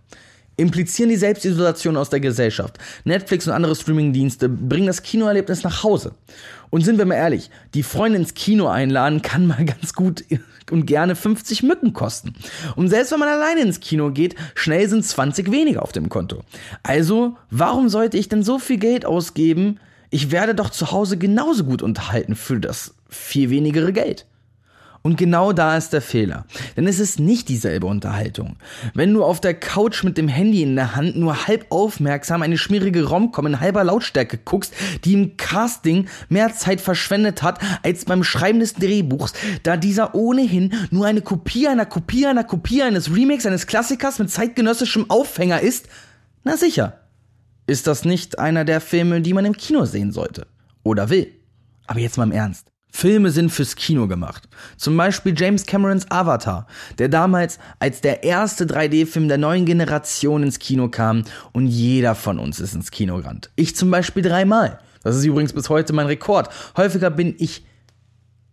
implizieren die Selbstisolation aus der Gesellschaft. Netflix und andere Streamingdienste bringen das Kinoerlebnis nach Hause. Und sind wir mal ehrlich, die Freunde ins Kino einladen kann mal ganz gut und gerne 50 Mücken kosten. Und selbst wenn man alleine ins Kino geht, schnell sind 20 weniger auf dem Konto. Also, warum sollte ich denn so viel Geld ausgeben? Ich werde doch zu Hause genauso gut unterhalten für das viel wenigere Geld. Und genau da ist der Fehler. Denn es ist nicht dieselbe Unterhaltung. Wenn du auf der Couch mit dem Handy in der Hand nur halb aufmerksam eine schmierige Romcom in halber Lautstärke guckst, die im Casting mehr Zeit verschwendet hat als beim Schreiben des Drehbuchs, da dieser ohnehin nur eine Kopie einer Kopie einer Kopie eines Remakes eines Klassikers mit zeitgenössischem Aufhänger ist, na sicher, ist das nicht einer der Filme, die man im Kino sehen sollte. Oder will. Aber jetzt mal im Ernst. Filme sind fürs Kino gemacht. Zum Beispiel James Camerons Avatar, der damals als der erste 3D-Film der neuen Generation ins Kino kam und jeder von uns ist ins Kino gerannt. Ich zum Beispiel dreimal. Das ist übrigens bis heute mein Rekord. Häufiger bin ich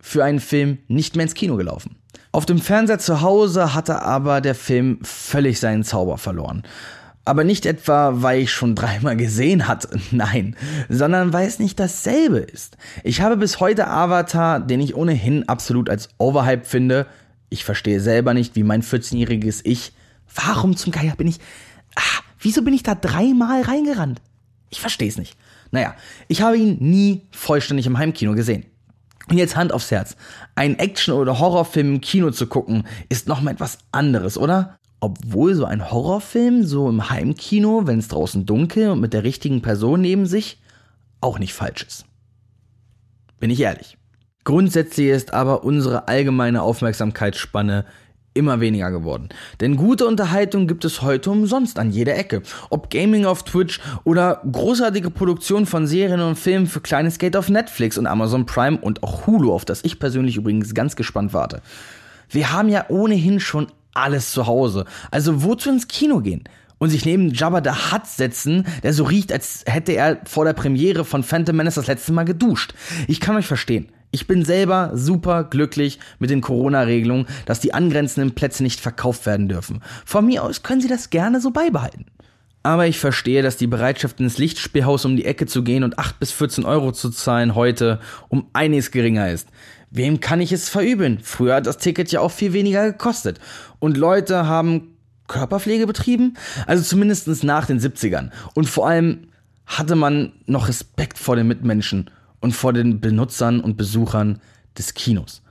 für einen Film nicht mehr ins Kino gelaufen. Auf dem Fernseher zu Hause hatte aber der Film völlig seinen Zauber verloren. Aber nicht etwa, weil ich schon dreimal gesehen hatte, [LAUGHS] nein, sondern weil es nicht dasselbe ist. Ich habe bis heute Avatar, den ich ohnehin absolut als Overhype finde. Ich verstehe selber nicht, wie mein 14-jähriges Ich. Warum zum Geier bin ich. Ah, wieso bin ich da dreimal reingerannt? Ich verstehe es nicht. Naja, ich habe ihn nie vollständig im Heimkino gesehen. Und jetzt Hand aufs Herz. Ein Action- oder Horrorfilm im Kino zu gucken, ist nochmal etwas anderes, oder? Obwohl so ein Horrorfilm so im Heimkino, wenn es draußen dunkel und mit der richtigen Person neben sich, auch nicht falsch ist. Bin ich ehrlich. Grundsätzlich ist aber unsere allgemeine Aufmerksamkeitsspanne immer weniger geworden. Denn gute Unterhaltung gibt es heute umsonst an jeder Ecke. Ob Gaming auf Twitch oder großartige Produktion von Serien und Filmen für kleines Geld auf Netflix und Amazon Prime und auch Hulu, auf das ich persönlich übrigens ganz gespannt warte. Wir haben ja ohnehin schon alles zu Hause. Also wozu ins Kino gehen? Und sich neben Jabba the Hutt setzen, der so riecht, als hätte er vor der Premiere von Phantom Menace das letzte Mal geduscht. Ich kann euch verstehen. Ich bin selber super glücklich mit den Corona-Regelungen, dass die angrenzenden Plätze nicht verkauft werden dürfen. Von mir aus können sie das gerne so beibehalten. Aber ich verstehe, dass die Bereitschaft ins Lichtspielhaus um die Ecke zu gehen und 8 bis 14 Euro zu zahlen heute um einiges geringer ist. Wem kann ich es verübeln? Früher hat das Ticket ja auch viel weniger gekostet. Und Leute haben Körperpflege betrieben? Also zumindest nach den 70ern. Und vor allem hatte man noch Respekt vor den Mitmenschen und vor den Benutzern und Besuchern des Kinos.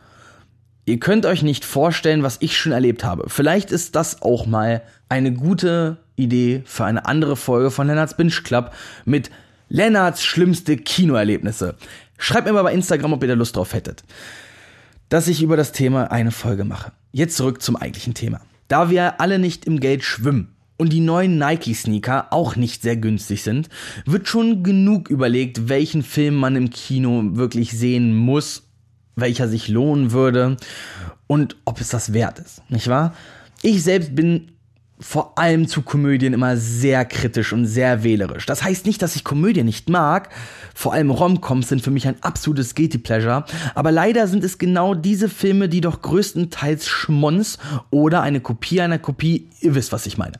Ihr könnt euch nicht vorstellen, was ich schon erlebt habe. Vielleicht ist das auch mal eine gute Idee für eine andere Folge von Lennarts Binge Club mit Lennarts schlimmste Kinoerlebnisse. Schreibt mir mal bei Instagram, ob ihr da Lust drauf hättet, dass ich über das Thema eine Folge mache. Jetzt zurück zum eigentlichen Thema. Da wir alle nicht im Geld schwimmen und die neuen Nike-Sneaker auch nicht sehr günstig sind, wird schon genug überlegt, welchen Film man im Kino wirklich sehen muss, welcher sich lohnen würde und ob es das wert ist, nicht wahr? Ich selbst bin vor allem zu Komödien immer sehr kritisch und sehr wählerisch. Das heißt nicht, dass ich Komödien nicht mag. Vor allem Romcoms sind für mich ein absolutes Guilty Pleasure. Aber leider sind es genau diese Filme, die doch größtenteils Schmons oder eine Kopie einer Kopie, ihr wisst, was ich meine.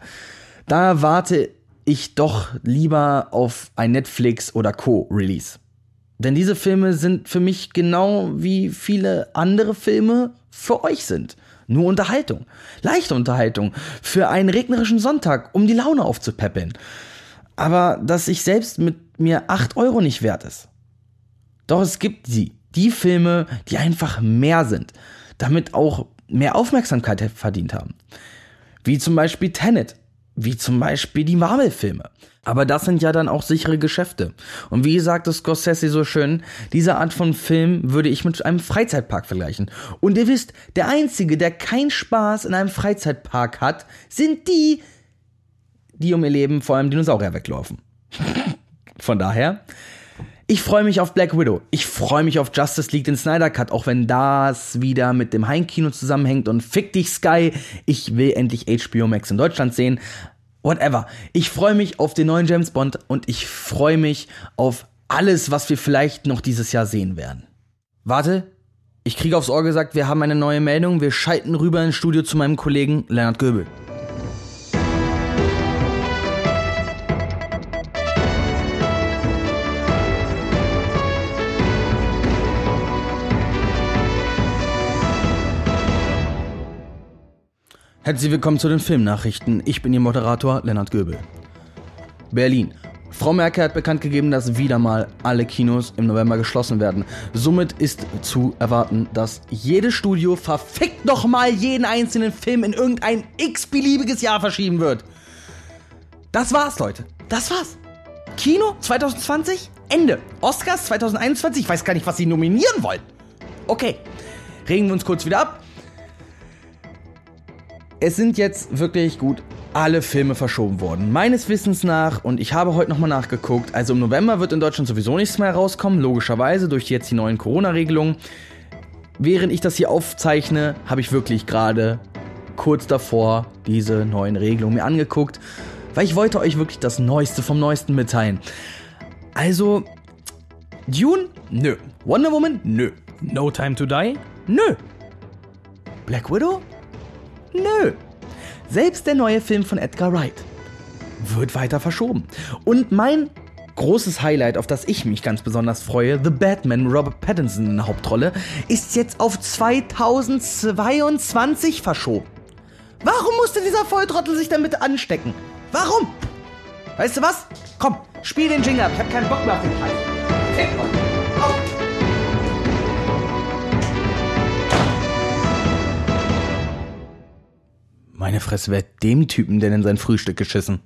Da warte ich doch lieber auf ein Netflix oder Co-Release. Denn diese Filme sind für mich genau wie viele andere Filme für euch sind. Nur Unterhaltung. Leichte Unterhaltung. Für einen regnerischen Sonntag, um die Laune aufzupäppeln. Aber dass ich selbst mit mir 8 Euro nicht wert ist. Doch es gibt sie. Die Filme, die einfach mehr sind. Damit auch mehr Aufmerksamkeit verdient haben. Wie zum Beispiel Tenet. Wie zum Beispiel die Marvel-Filme. Aber das sind ja dann auch sichere Geschäfte. Und wie sagte Scorsese so schön, diese Art von Film würde ich mit einem Freizeitpark vergleichen. Und ihr wisst, der Einzige, der keinen Spaß in einem Freizeitpark hat, sind die, die um ihr Leben vor allem Dinosaurier weglaufen. [LAUGHS] von daher, ich freue mich auf Black Widow. Ich freue mich auf Justice League, den Snyder Cut, auch wenn das wieder mit dem Heimkino zusammenhängt und fick dich Sky. Ich will endlich HBO Max in Deutschland sehen. Whatever. Ich freue mich auf den neuen James Bond und ich freue mich auf alles, was wir vielleicht noch dieses Jahr sehen werden. Warte, ich kriege aufs Ohr gesagt, wir haben eine neue Meldung. Wir schalten rüber ins Studio zu meinem Kollegen Leonard Göbel. Herzlich willkommen zu den Filmnachrichten. Ich bin Ihr Moderator Lennart Göbel. Berlin. Frau Merkel hat bekannt gegeben, dass wieder mal alle Kinos im November geschlossen werden. Somit ist zu erwarten, dass jedes Studio verfickt noch mal jeden einzelnen Film in irgendein x-beliebiges Jahr verschieben wird. Das war's, Leute. Das war's. Kino 2020, Ende. Oscars 2021, ich weiß gar nicht, was sie nominieren wollen. Okay, regen wir uns kurz wieder ab. Es sind jetzt wirklich gut alle Filme verschoben worden. Meines Wissens nach, und ich habe heute nochmal nachgeguckt, also im November wird in Deutschland sowieso nichts mehr rauskommen, logischerweise durch jetzt die neuen Corona-Regelungen. Während ich das hier aufzeichne, habe ich wirklich gerade kurz davor diese neuen Regelungen mir angeguckt, weil ich wollte euch wirklich das Neueste vom Neuesten mitteilen. Also, Dune? Nö. Wonder Woman? Nö. No Time to Die? Nö. Black Widow? Nö. Selbst der neue Film von Edgar Wright wird weiter verschoben. Und mein großes Highlight, auf das ich mich ganz besonders freue, The Batman, Robert Pattinson in der Hauptrolle, ist jetzt auf 2022 verschoben. Warum musste dieser Volltrottel sich damit anstecken? Warum? Weißt du was? Komm, spiel den Jingle ab. Ich hab keinen Bock mehr auf den Scheiß. Meine Fresse, wer hat dem Typen denn in sein Frühstück geschissen?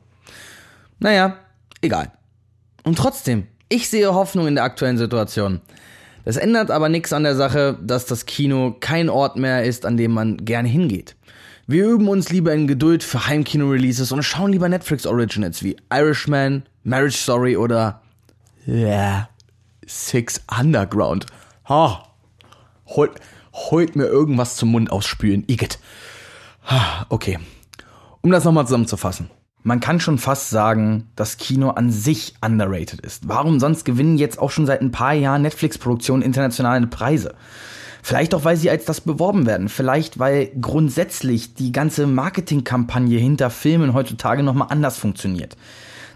Naja, egal. Und trotzdem, ich sehe Hoffnung in der aktuellen Situation. Das ändert aber nichts an der Sache, dass das Kino kein Ort mehr ist, an dem man gerne hingeht. Wir üben uns lieber in Geduld für Heimkino-Releases und schauen lieber Netflix-Originals wie Irishman, Marriage Story oder yeah, Six Underground. Ha, holt, holt mir irgendwas zum Mund ausspülen, Igitt. Okay, um das nochmal zusammenzufassen. Man kann schon fast sagen, dass Kino an sich underrated ist. Warum sonst gewinnen jetzt auch schon seit ein paar Jahren Netflix-Produktionen internationale Preise? Vielleicht auch, weil sie als das beworben werden. Vielleicht, weil grundsätzlich die ganze Marketingkampagne hinter Filmen heutzutage nochmal anders funktioniert.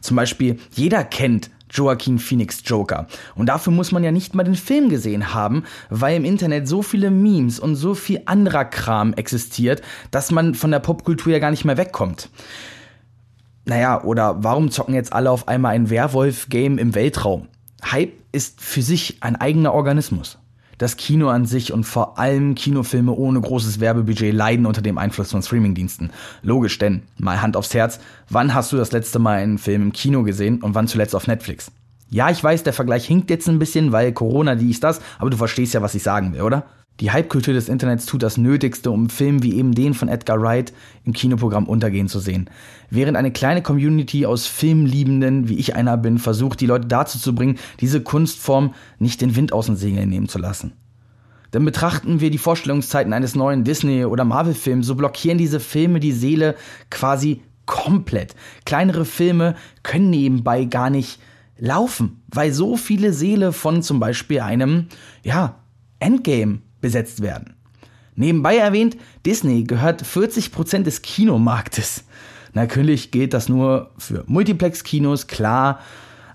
Zum Beispiel, jeder kennt Joaquin Phoenix Joker. Und dafür muss man ja nicht mal den Film gesehen haben, weil im Internet so viele Memes und so viel anderer Kram existiert, dass man von der Popkultur ja gar nicht mehr wegkommt. Naja, oder warum zocken jetzt alle auf einmal ein Werwolf-Game im Weltraum? Hype ist für sich ein eigener Organismus. Das Kino an sich und vor allem Kinofilme ohne großes Werbebudget leiden unter dem Einfluss von Streamingdiensten. Logisch, denn, mal Hand aufs Herz, wann hast du das letzte Mal einen Film im Kino gesehen und wann zuletzt auf Netflix? Ja, ich weiß, der Vergleich hinkt jetzt ein bisschen, weil Corona, dies, das, aber du verstehst ja, was ich sagen will, oder? Die Hypekultur des Internets tut das Nötigste, um Filme wie eben den von Edgar Wright im Kinoprogramm untergehen zu sehen. Während eine kleine Community aus Filmliebenden, wie ich einer bin, versucht, die Leute dazu zu bringen, diese Kunstform nicht den Wind aus den Segeln nehmen zu lassen. Denn betrachten wir die Vorstellungszeiten eines neuen Disney- oder Marvel-Films, so blockieren diese Filme die Seele quasi komplett. Kleinere Filme können nebenbei gar nicht laufen, weil so viele Seele von zum Beispiel einem, ja, Endgame besetzt werden. Nebenbei erwähnt, Disney gehört 40% des Kinomarktes. Natürlich gilt das nur für Multiplex-Kinos, klar.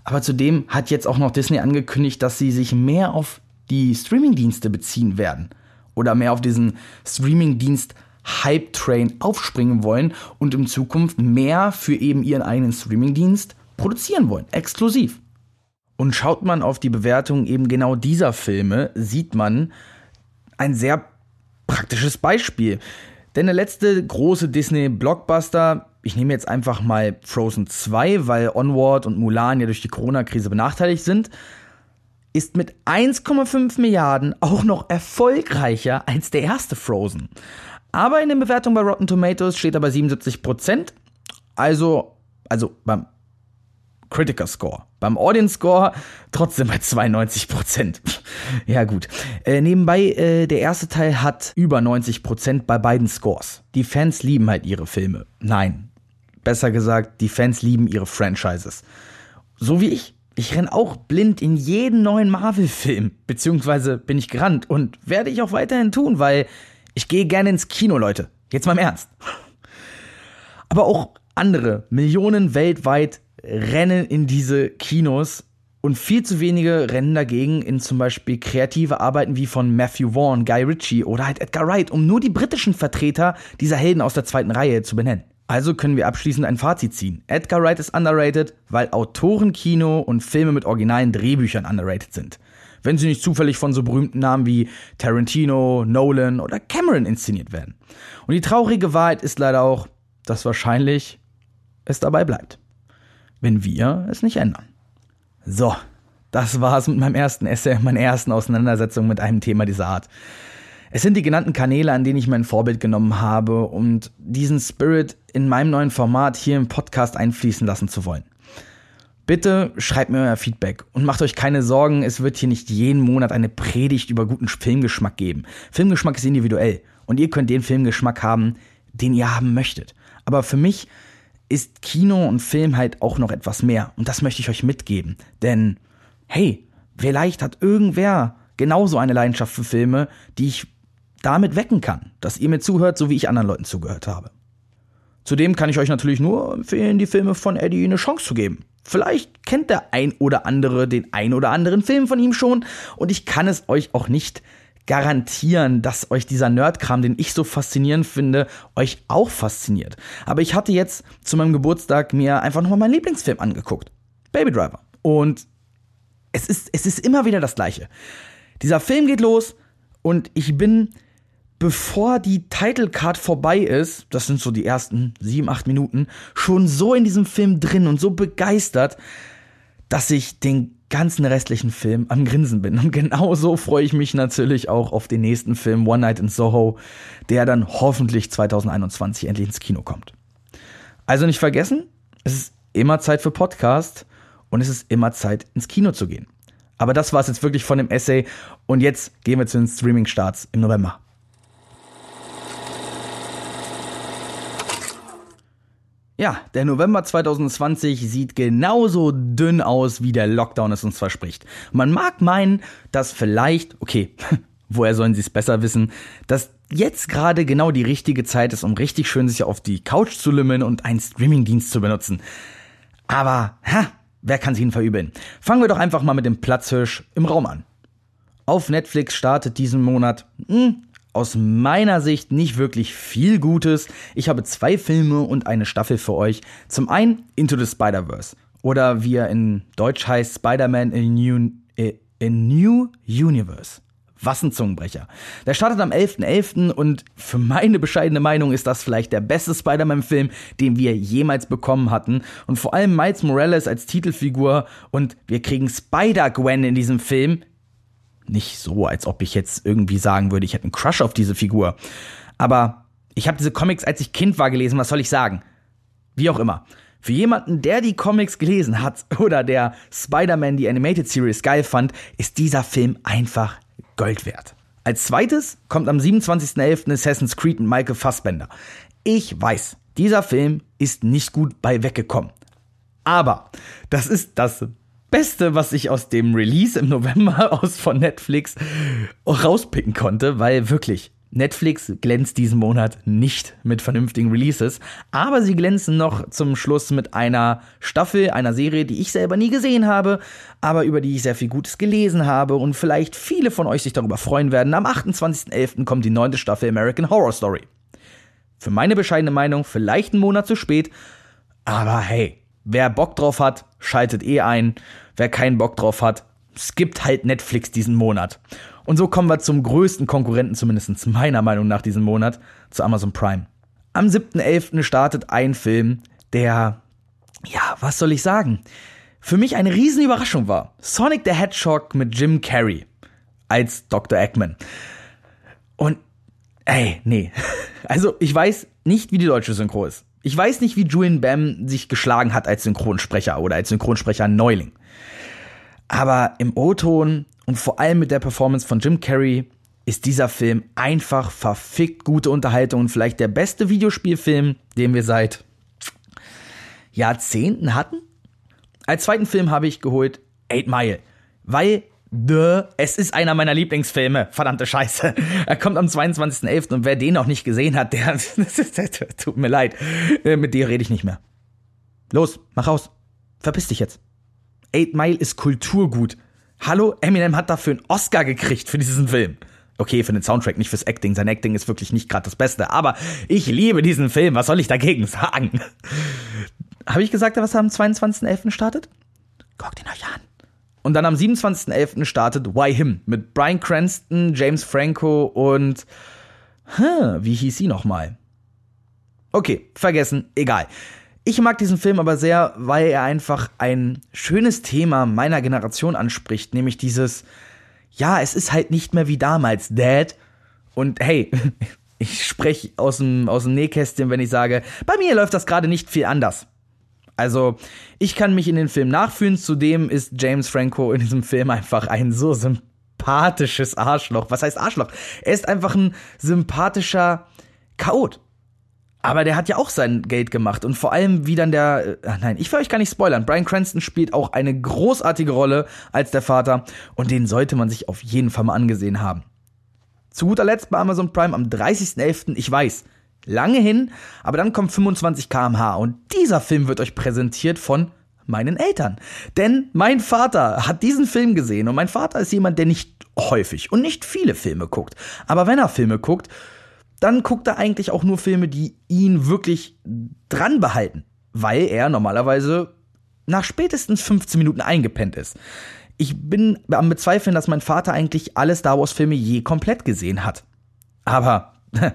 Aber zudem hat jetzt auch noch Disney angekündigt, dass sie sich mehr auf die Streamingdienste beziehen werden. Oder mehr auf diesen Streamingdienst Hype-Train aufspringen wollen und in Zukunft mehr für eben ihren eigenen Streamingdienst produzieren wollen. Exklusiv. Und schaut man auf die Bewertung eben genau dieser Filme, sieht man, ein sehr praktisches Beispiel. Denn der letzte große Disney-Blockbuster, ich nehme jetzt einfach mal Frozen 2, weil Onward und Mulan ja durch die Corona-Krise benachteiligt sind, ist mit 1,5 Milliarden auch noch erfolgreicher als der erste Frozen. Aber in der Bewertung bei Rotten Tomatoes steht er bei 77 Prozent. Also, also beim Critical Score. Beim Audience Score trotzdem bei 92 Prozent. ja gut. Äh, nebenbei, äh, der erste Teil hat über 90 Prozent bei beiden Scores. Die Fans lieben halt ihre Filme. Nein. Besser gesagt, die Fans lieben ihre Franchises. So wie ich. Ich renn auch blind in jeden neuen Marvel-Film. Beziehungsweise bin ich gerannt und werde ich auch weiterhin tun, weil ich gehe gerne ins Kino, Leute. Jetzt mal im Ernst. Aber auch andere Millionen weltweit rennen in diese Kinos und viel zu wenige rennen dagegen in zum Beispiel kreative Arbeiten wie von Matthew Vaughn, Guy Ritchie oder halt Edgar Wright, um nur die britischen Vertreter dieser Helden aus der zweiten Reihe zu benennen. Also können wir abschließend ein Fazit ziehen. Edgar Wright ist underrated, weil Autorenkino und Filme mit originalen Drehbüchern underrated sind. Wenn sie nicht zufällig von so berühmten Namen wie Tarantino, Nolan oder Cameron inszeniert werden. Und die traurige Wahrheit ist leider auch, dass wahrscheinlich es dabei bleibt. Wenn wir es nicht ändern. So, das war's mit meinem ersten Essay, meiner ersten Auseinandersetzung mit einem Thema dieser Art. Es sind die genannten Kanäle, an denen ich mein Vorbild genommen habe, um diesen Spirit in meinem neuen Format hier im Podcast einfließen lassen zu wollen. Bitte schreibt mir euer Feedback und macht euch keine Sorgen, es wird hier nicht jeden Monat eine Predigt über guten Filmgeschmack geben. Filmgeschmack ist individuell und ihr könnt den Filmgeschmack haben, den ihr haben möchtet. Aber für mich ist Kino und Film halt auch noch etwas mehr und das möchte ich euch mitgeben. Denn, hey, vielleicht hat irgendwer genauso eine Leidenschaft für Filme, die ich damit wecken kann, dass ihr mir zuhört, so wie ich anderen Leuten zugehört habe. Zudem kann ich euch natürlich nur empfehlen, die Filme von Eddie eine Chance zu geben. Vielleicht kennt der ein oder andere den ein oder anderen Film von ihm schon und ich kann es euch auch nicht garantieren, dass euch dieser Nerdkram, den ich so faszinierend finde, euch auch fasziniert. Aber ich hatte jetzt zu meinem Geburtstag mir einfach nochmal meinen Lieblingsfilm angeguckt. Baby Driver. Und es ist, es ist immer wieder das Gleiche. Dieser Film geht los und ich bin bevor die Title Card vorbei ist, das sind so die ersten sieben, acht Minuten, schon so in diesem Film drin und so begeistert, dass ich den ganzen restlichen Film am Grinsen bin. Und genauso freue ich mich natürlich auch auf den nächsten Film One Night in Soho, der dann hoffentlich 2021 endlich ins Kino kommt. Also nicht vergessen, es ist immer Zeit für Podcast und es ist immer Zeit ins Kino zu gehen. Aber das war es jetzt wirklich von dem Essay und jetzt gehen wir zu den Streaming-Starts im November. Ja, der November 2020 sieht genauso dünn aus, wie der Lockdown es uns verspricht. Man mag meinen, dass vielleicht, okay, [LAUGHS] woher sollen sie es besser wissen, dass jetzt gerade genau die richtige Zeit ist, um richtig schön sich auf die Couch zu lümmeln und einen Streamingdienst zu benutzen. Aber, ha, wer kann sich ihn verübeln? Fangen wir doch einfach mal mit dem Platzhirsch im Raum an. Auf Netflix startet diesen Monat hm, aus meiner Sicht nicht wirklich viel Gutes. Ich habe zwei Filme und eine Staffel für euch. Zum einen Into the Spider-Verse oder wie er in Deutsch heißt Spider-Man in New, äh, in New Universe. Was ein Zungenbrecher. Der startet am 11.11. .11. und für meine bescheidene Meinung ist das vielleicht der beste Spider-Man-Film, den wir jemals bekommen hatten. Und vor allem Miles Morales als Titelfigur und wir kriegen Spider-Gwen in diesem Film, nicht so, als ob ich jetzt irgendwie sagen würde, ich hätte einen Crush auf diese Figur. Aber ich habe diese Comics, als ich Kind war, gelesen. Was soll ich sagen? Wie auch immer. Für jemanden, der die Comics gelesen hat [LAUGHS] oder der Spider-Man die Animated Series geil fand, ist dieser Film einfach Gold wert. Als zweites kommt am 27.11. Assassin's Creed mit Michael Fassbender. Ich weiß, dieser Film ist nicht gut bei weggekommen. Aber das ist das Beste, was ich aus dem Release im November [LAUGHS] aus von Netflix rauspicken konnte, weil wirklich Netflix glänzt diesen Monat nicht mit vernünftigen Releases, aber sie glänzen noch zum Schluss mit einer Staffel, einer Serie, die ich selber nie gesehen habe, aber über die ich sehr viel Gutes gelesen habe und vielleicht viele von euch sich darüber freuen werden. Am 28.11. kommt die neunte Staffel American Horror Story. Für meine bescheidene Meinung vielleicht einen Monat zu spät, aber hey, wer Bock drauf hat, schaltet eh ein. Wer keinen Bock drauf hat, skippt halt Netflix diesen Monat. Und so kommen wir zum größten Konkurrenten, zumindest meiner Meinung nach diesen Monat, zu Amazon Prime. Am 7.11. startet ein Film, der, ja, was soll ich sagen, für mich eine riesen Überraschung war. Sonic the Hedgehog mit Jim Carrey als Dr. Eggman. Und, ey, nee. [LAUGHS] Also, ich weiß nicht, wie die deutsche Synchro ist. Ich weiß nicht, wie Julian Bam sich geschlagen hat als Synchronsprecher oder als Synchronsprecher Neuling. Aber im O-Ton und vor allem mit der Performance von Jim Carrey ist dieser Film einfach verfickt gute Unterhaltung und vielleicht der beste Videospielfilm, den wir seit Jahrzehnten hatten. Als zweiten Film habe ich geholt Eight Mile, weil Duh, es ist einer meiner Lieblingsfilme. Verdammte Scheiße. Er kommt am 22.11. und wer den noch nicht gesehen hat, der, [LAUGHS] tut mir leid. Äh, mit dir rede ich nicht mehr. Los, mach raus. Verpiss dich jetzt. Eight Mile ist Kulturgut. Hallo, Eminem hat dafür einen Oscar gekriegt für diesen Film. Okay, für den Soundtrack, nicht fürs Acting. Sein Acting ist wirklich nicht gerade das Beste. Aber ich liebe diesen Film. Was soll ich dagegen sagen? Habe ich gesagt, was am 22.11. startet? Guckt ihn euch an. Und dann am 27.11. startet Why Him mit Brian Cranston, James Franco und. Huh, wie hieß sie nochmal? Okay, vergessen, egal. Ich mag diesen Film aber sehr, weil er einfach ein schönes Thema meiner Generation anspricht, nämlich dieses, ja, es ist halt nicht mehr wie damals, Dad. Und hey, [LAUGHS] ich spreche aus dem, aus dem Nähkästchen, wenn ich sage, bei mir läuft das gerade nicht viel anders. Also, ich kann mich in den Film nachfühlen, zudem ist James Franco in diesem Film einfach ein so sympathisches Arschloch. Was heißt Arschloch? Er ist einfach ein sympathischer Chaot. Aber der hat ja auch sein Geld gemacht und vor allem wie dann der, ach nein, ich will euch gar nicht spoilern. Brian Cranston spielt auch eine großartige Rolle als der Vater und den sollte man sich auf jeden Fall mal angesehen haben. Zu guter Letzt bei Amazon Prime am 30.11. Ich weiß, lange hin, aber dann kommt 25 kmh und dieser Film wird euch präsentiert von meinen Eltern. Denn mein Vater hat diesen Film gesehen und mein Vater ist jemand, der nicht häufig und nicht viele Filme guckt. Aber wenn er Filme guckt, dann guckt er eigentlich auch nur Filme, die ihn wirklich dran behalten, weil er normalerweise nach spätestens 15 Minuten eingepennt ist. Ich bin am Bezweifeln, dass mein Vater eigentlich alle Star Wars Filme je komplett gesehen hat. Aber [LAUGHS]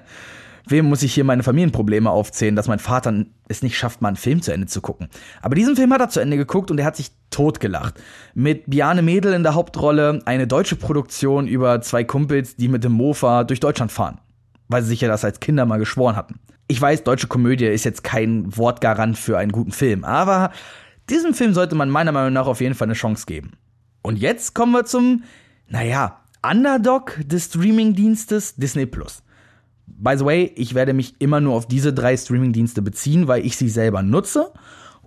wem muss ich hier meine Familienprobleme aufzählen, dass mein Vater es nicht schafft, mal einen Film zu Ende zu gucken. Aber diesen Film hat er zu Ende geguckt und er hat sich totgelacht. Mit Biane Mädel in der Hauptrolle, eine deutsche Produktion über zwei Kumpels, die mit dem Mofa durch Deutschland fahren. Weil sie sich ja das als Kinder mal geschworen hatten. Ich weiß, deutsche Komödie ist jetzt kein Wortgarant für einen guten Film, aber diesem Film sollte man meiner Meinung nach auf jeden Fall eine Chance geben. Und jetzt kommen wir zum, naja, Underdog des Streamingdienstes Disney Plus. By the way, ich werde mich immer nur auf diese drei Streamingdienste beziehen, weil ich sie selber nutze.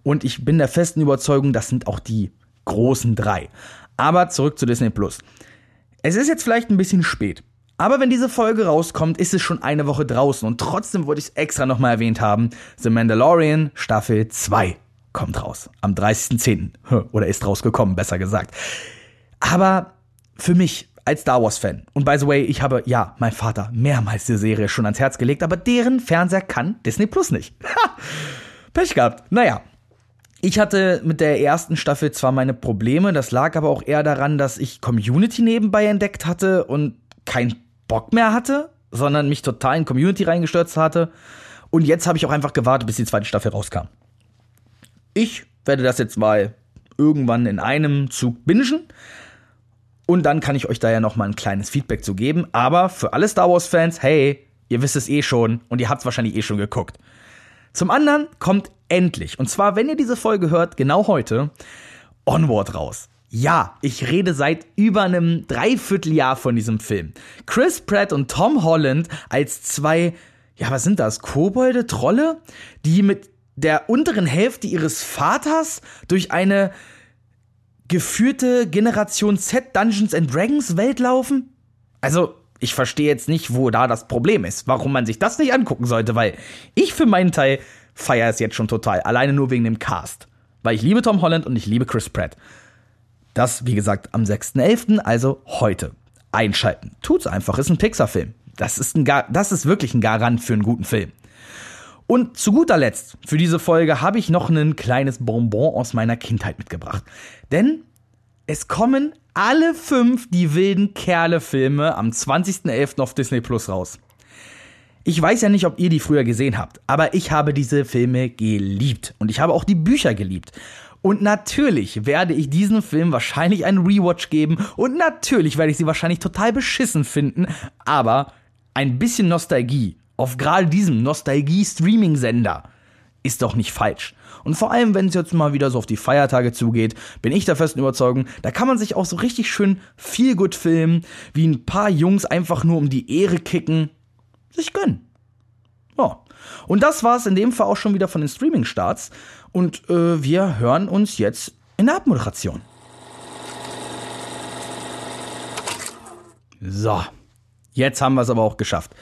Und ich bin der festen Überzeugung, das sind auch die großen drei. Aber zurück zu Disney Plus. Es ist jetzt vielleicht ein bisschen spät. Aber wenn diese Folge rauskommt, ist es schon eine Woche draußen und trotzdem wollte ich es extra nochmal erwähnt haben. The Mandalorian Staffel 2 kommt raus. Am 30.10. Oder ist rausgekommen, besser gesagt. Aber für mich als Star Wars-Fan. Und by the way, ich habe, ja, mein Vater mehrmals die Serie schon ans Herz gelegt, aber deren Fernseher kann Disney Plus nicht. [LAUGHS] Pech gehabt. Naja. Ich hatte mit der ersten Staffel zwar meine Probleme, das lag aber auch eher daran, dass ich Community nebenbei entdeckt hatte und keinen Bock mehr hatte, sondern mich total in Community reingestürzt hatte. Und jetzt habe ich auch einfach gewartet, bis die zweite Staffel rauskam. Ich werde das jetzt mal irgendwann in einem Zug bingen. Und dann kann ich euch da ja noch mal ein kleines Feedback zu geben. Aber für alle Star Wars-Fans, hey, ihr wisst es eh schon und ihr habt es wahrscheinlich eh schon geguckt. Zum anderen kommt endlich, und zwar, wenn ihr diese Folge hört, genau heute, Onward raus. Ja, ich rede seit über einem Dreivierteljahr von diesem Film. Chris Pratt und Tom Holland als zwei, ja, was sind das? Kobolde, Trolle, die mit der unteren Hälfte ihres Vaters durch eine geführte Generation Z Dungeons and Dragons Welt laufen? Also, ich verstehe jetzt nicht, wo da das Problem ist, warum man sich das nicht angucken sollte, weil ich für meinen Teil feiere es jetzt schon total, alleine nur wegen dem Cast. Weil ich liebe Tom Holland und ich liebe Chris Pratt. Das, wie gesagt, am 6.11., also heute. Einschalten. Tut's einfach, ist ein Pixar-Film. Das ist, ein, das ist wirklich ein Garant für einen guten Film. Und zu guter Letzt, für diese Folge habe ich noch ein kleines Bonbon aus meiner Kindheit mitgebracht. Denn es kommen alle fünf Die wilden Kerle-Filme am 20.11. auf Disney Plus raus. Ich weiß ja nicht, ob ihr die früher gesehen habt, aber ich habe diese Filme geliebt. Und ich habe auch die Bücher geliebt. Und natürlich werde ich diesem Film wahrscheinlich einen Rewatch geben und natürlich werde ich sie wahrscheinlich total beschissen finden, aber ein bisschen Nostalgie auf gerade diesem Nostalgie-Streaming-Sender ist doch nicht falsch. Und vor allem, wenn es jetzt mal wieder so auf die Feiertage zugeht, bin ich der festen Überzeugung, da kann man sich auch so richtig schön viel gut filmen, wie ein paar Jungs einfach nur um die Ehre kicken, sich gönnen. Ja. Und das war's in dem Fall auch schon wieder von den Streaming-Starts. Und äh, wir hören uns jetzt in der Abmoderation. So, jetzt haben wir es aber auch geschafft.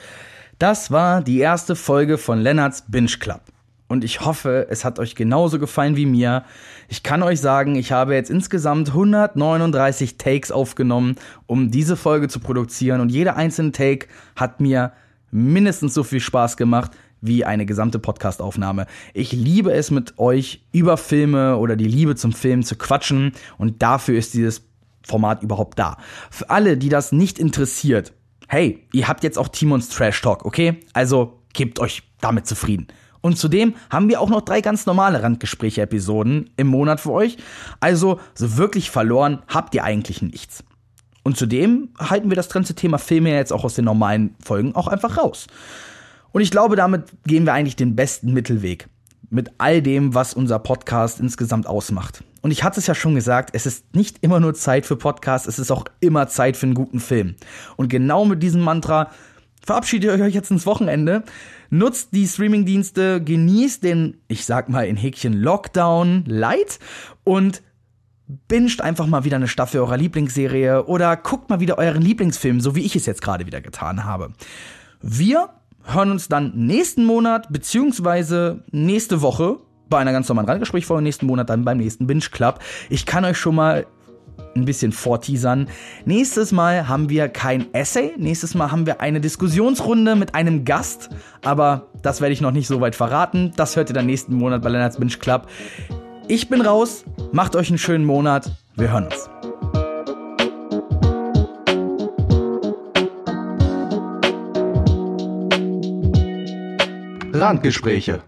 Das war die erste Folge von Lennarts Binge Club. und ich hoffe, es hat euch genauso gefallen wie mir. Ich kann euch sagen, ich habe jetzt insgesamt 139 Takes aufgenommen, um diese Folge zu produzieren und jeder einzelne Take hat mir mindestens so viel Spaß gemacht wie eine gesamte Podcastaufnahme. Ich liebe es mit euch über Filme oder die Liebe zum Film zu quatschen und dafür ist dieses Format überhaupt da. Für alle, die das nicht interessiert, hey, ihr habt jetzt auch Timons Trash Talk, okay? Also gebt euch damit zufrieden. Und zudem haben wir auch noch drei ganz normale Randgespräche-Episoden im Monat für euch. Also so wirklich verloren habt ihr eigentlich nichts. Und zudem halten wir das ganze Thema Filme jetzt auch aus den normalen Folgen auch einfach raus. Und ich glaube, damit gehen wir eigentlich den besten Mittelweg mit all dem, was unser Podcast insgesamt ausmacht. Und ich hatte es ja schon gesagt, es ist nicht immer nur Zeit für Podcasts, es ist auch immer Zeit für einen guten Film. Und genau mit diesem Mantra verabschiedet euch jetzt ins Wochenende. Nutzt die Streamingdienste, genießt den, ich sag mal in Häkchen Lockdown Light und binscht einfach mal wieder eine Staffel eurer Lieblingsserie oder guckt mal wieder euren Lieblingsfilm, so wie ich es jetzt gerade wieder getan habe. Wir hören uns dann nächsten Monat beziehungsweise nächste Woche bei einer ganz normalen Randgesprächfolge, nächsten Monat dann beim nächsten Binge Club. Ich kann euch schon mal ein bisschen vorteasern. Nächstes Mal haben wir kein Essay, nächstes Mal haben wir eine Diskussionsrunde mit einem Gast, aber das werde ich noch nicht so weit verraten. Das hört ihr dann nächsten Monat bei Lennarts Binge Club. Ich bin raus, macht euch einen schönen Monat, wir hören uns. Randgespräche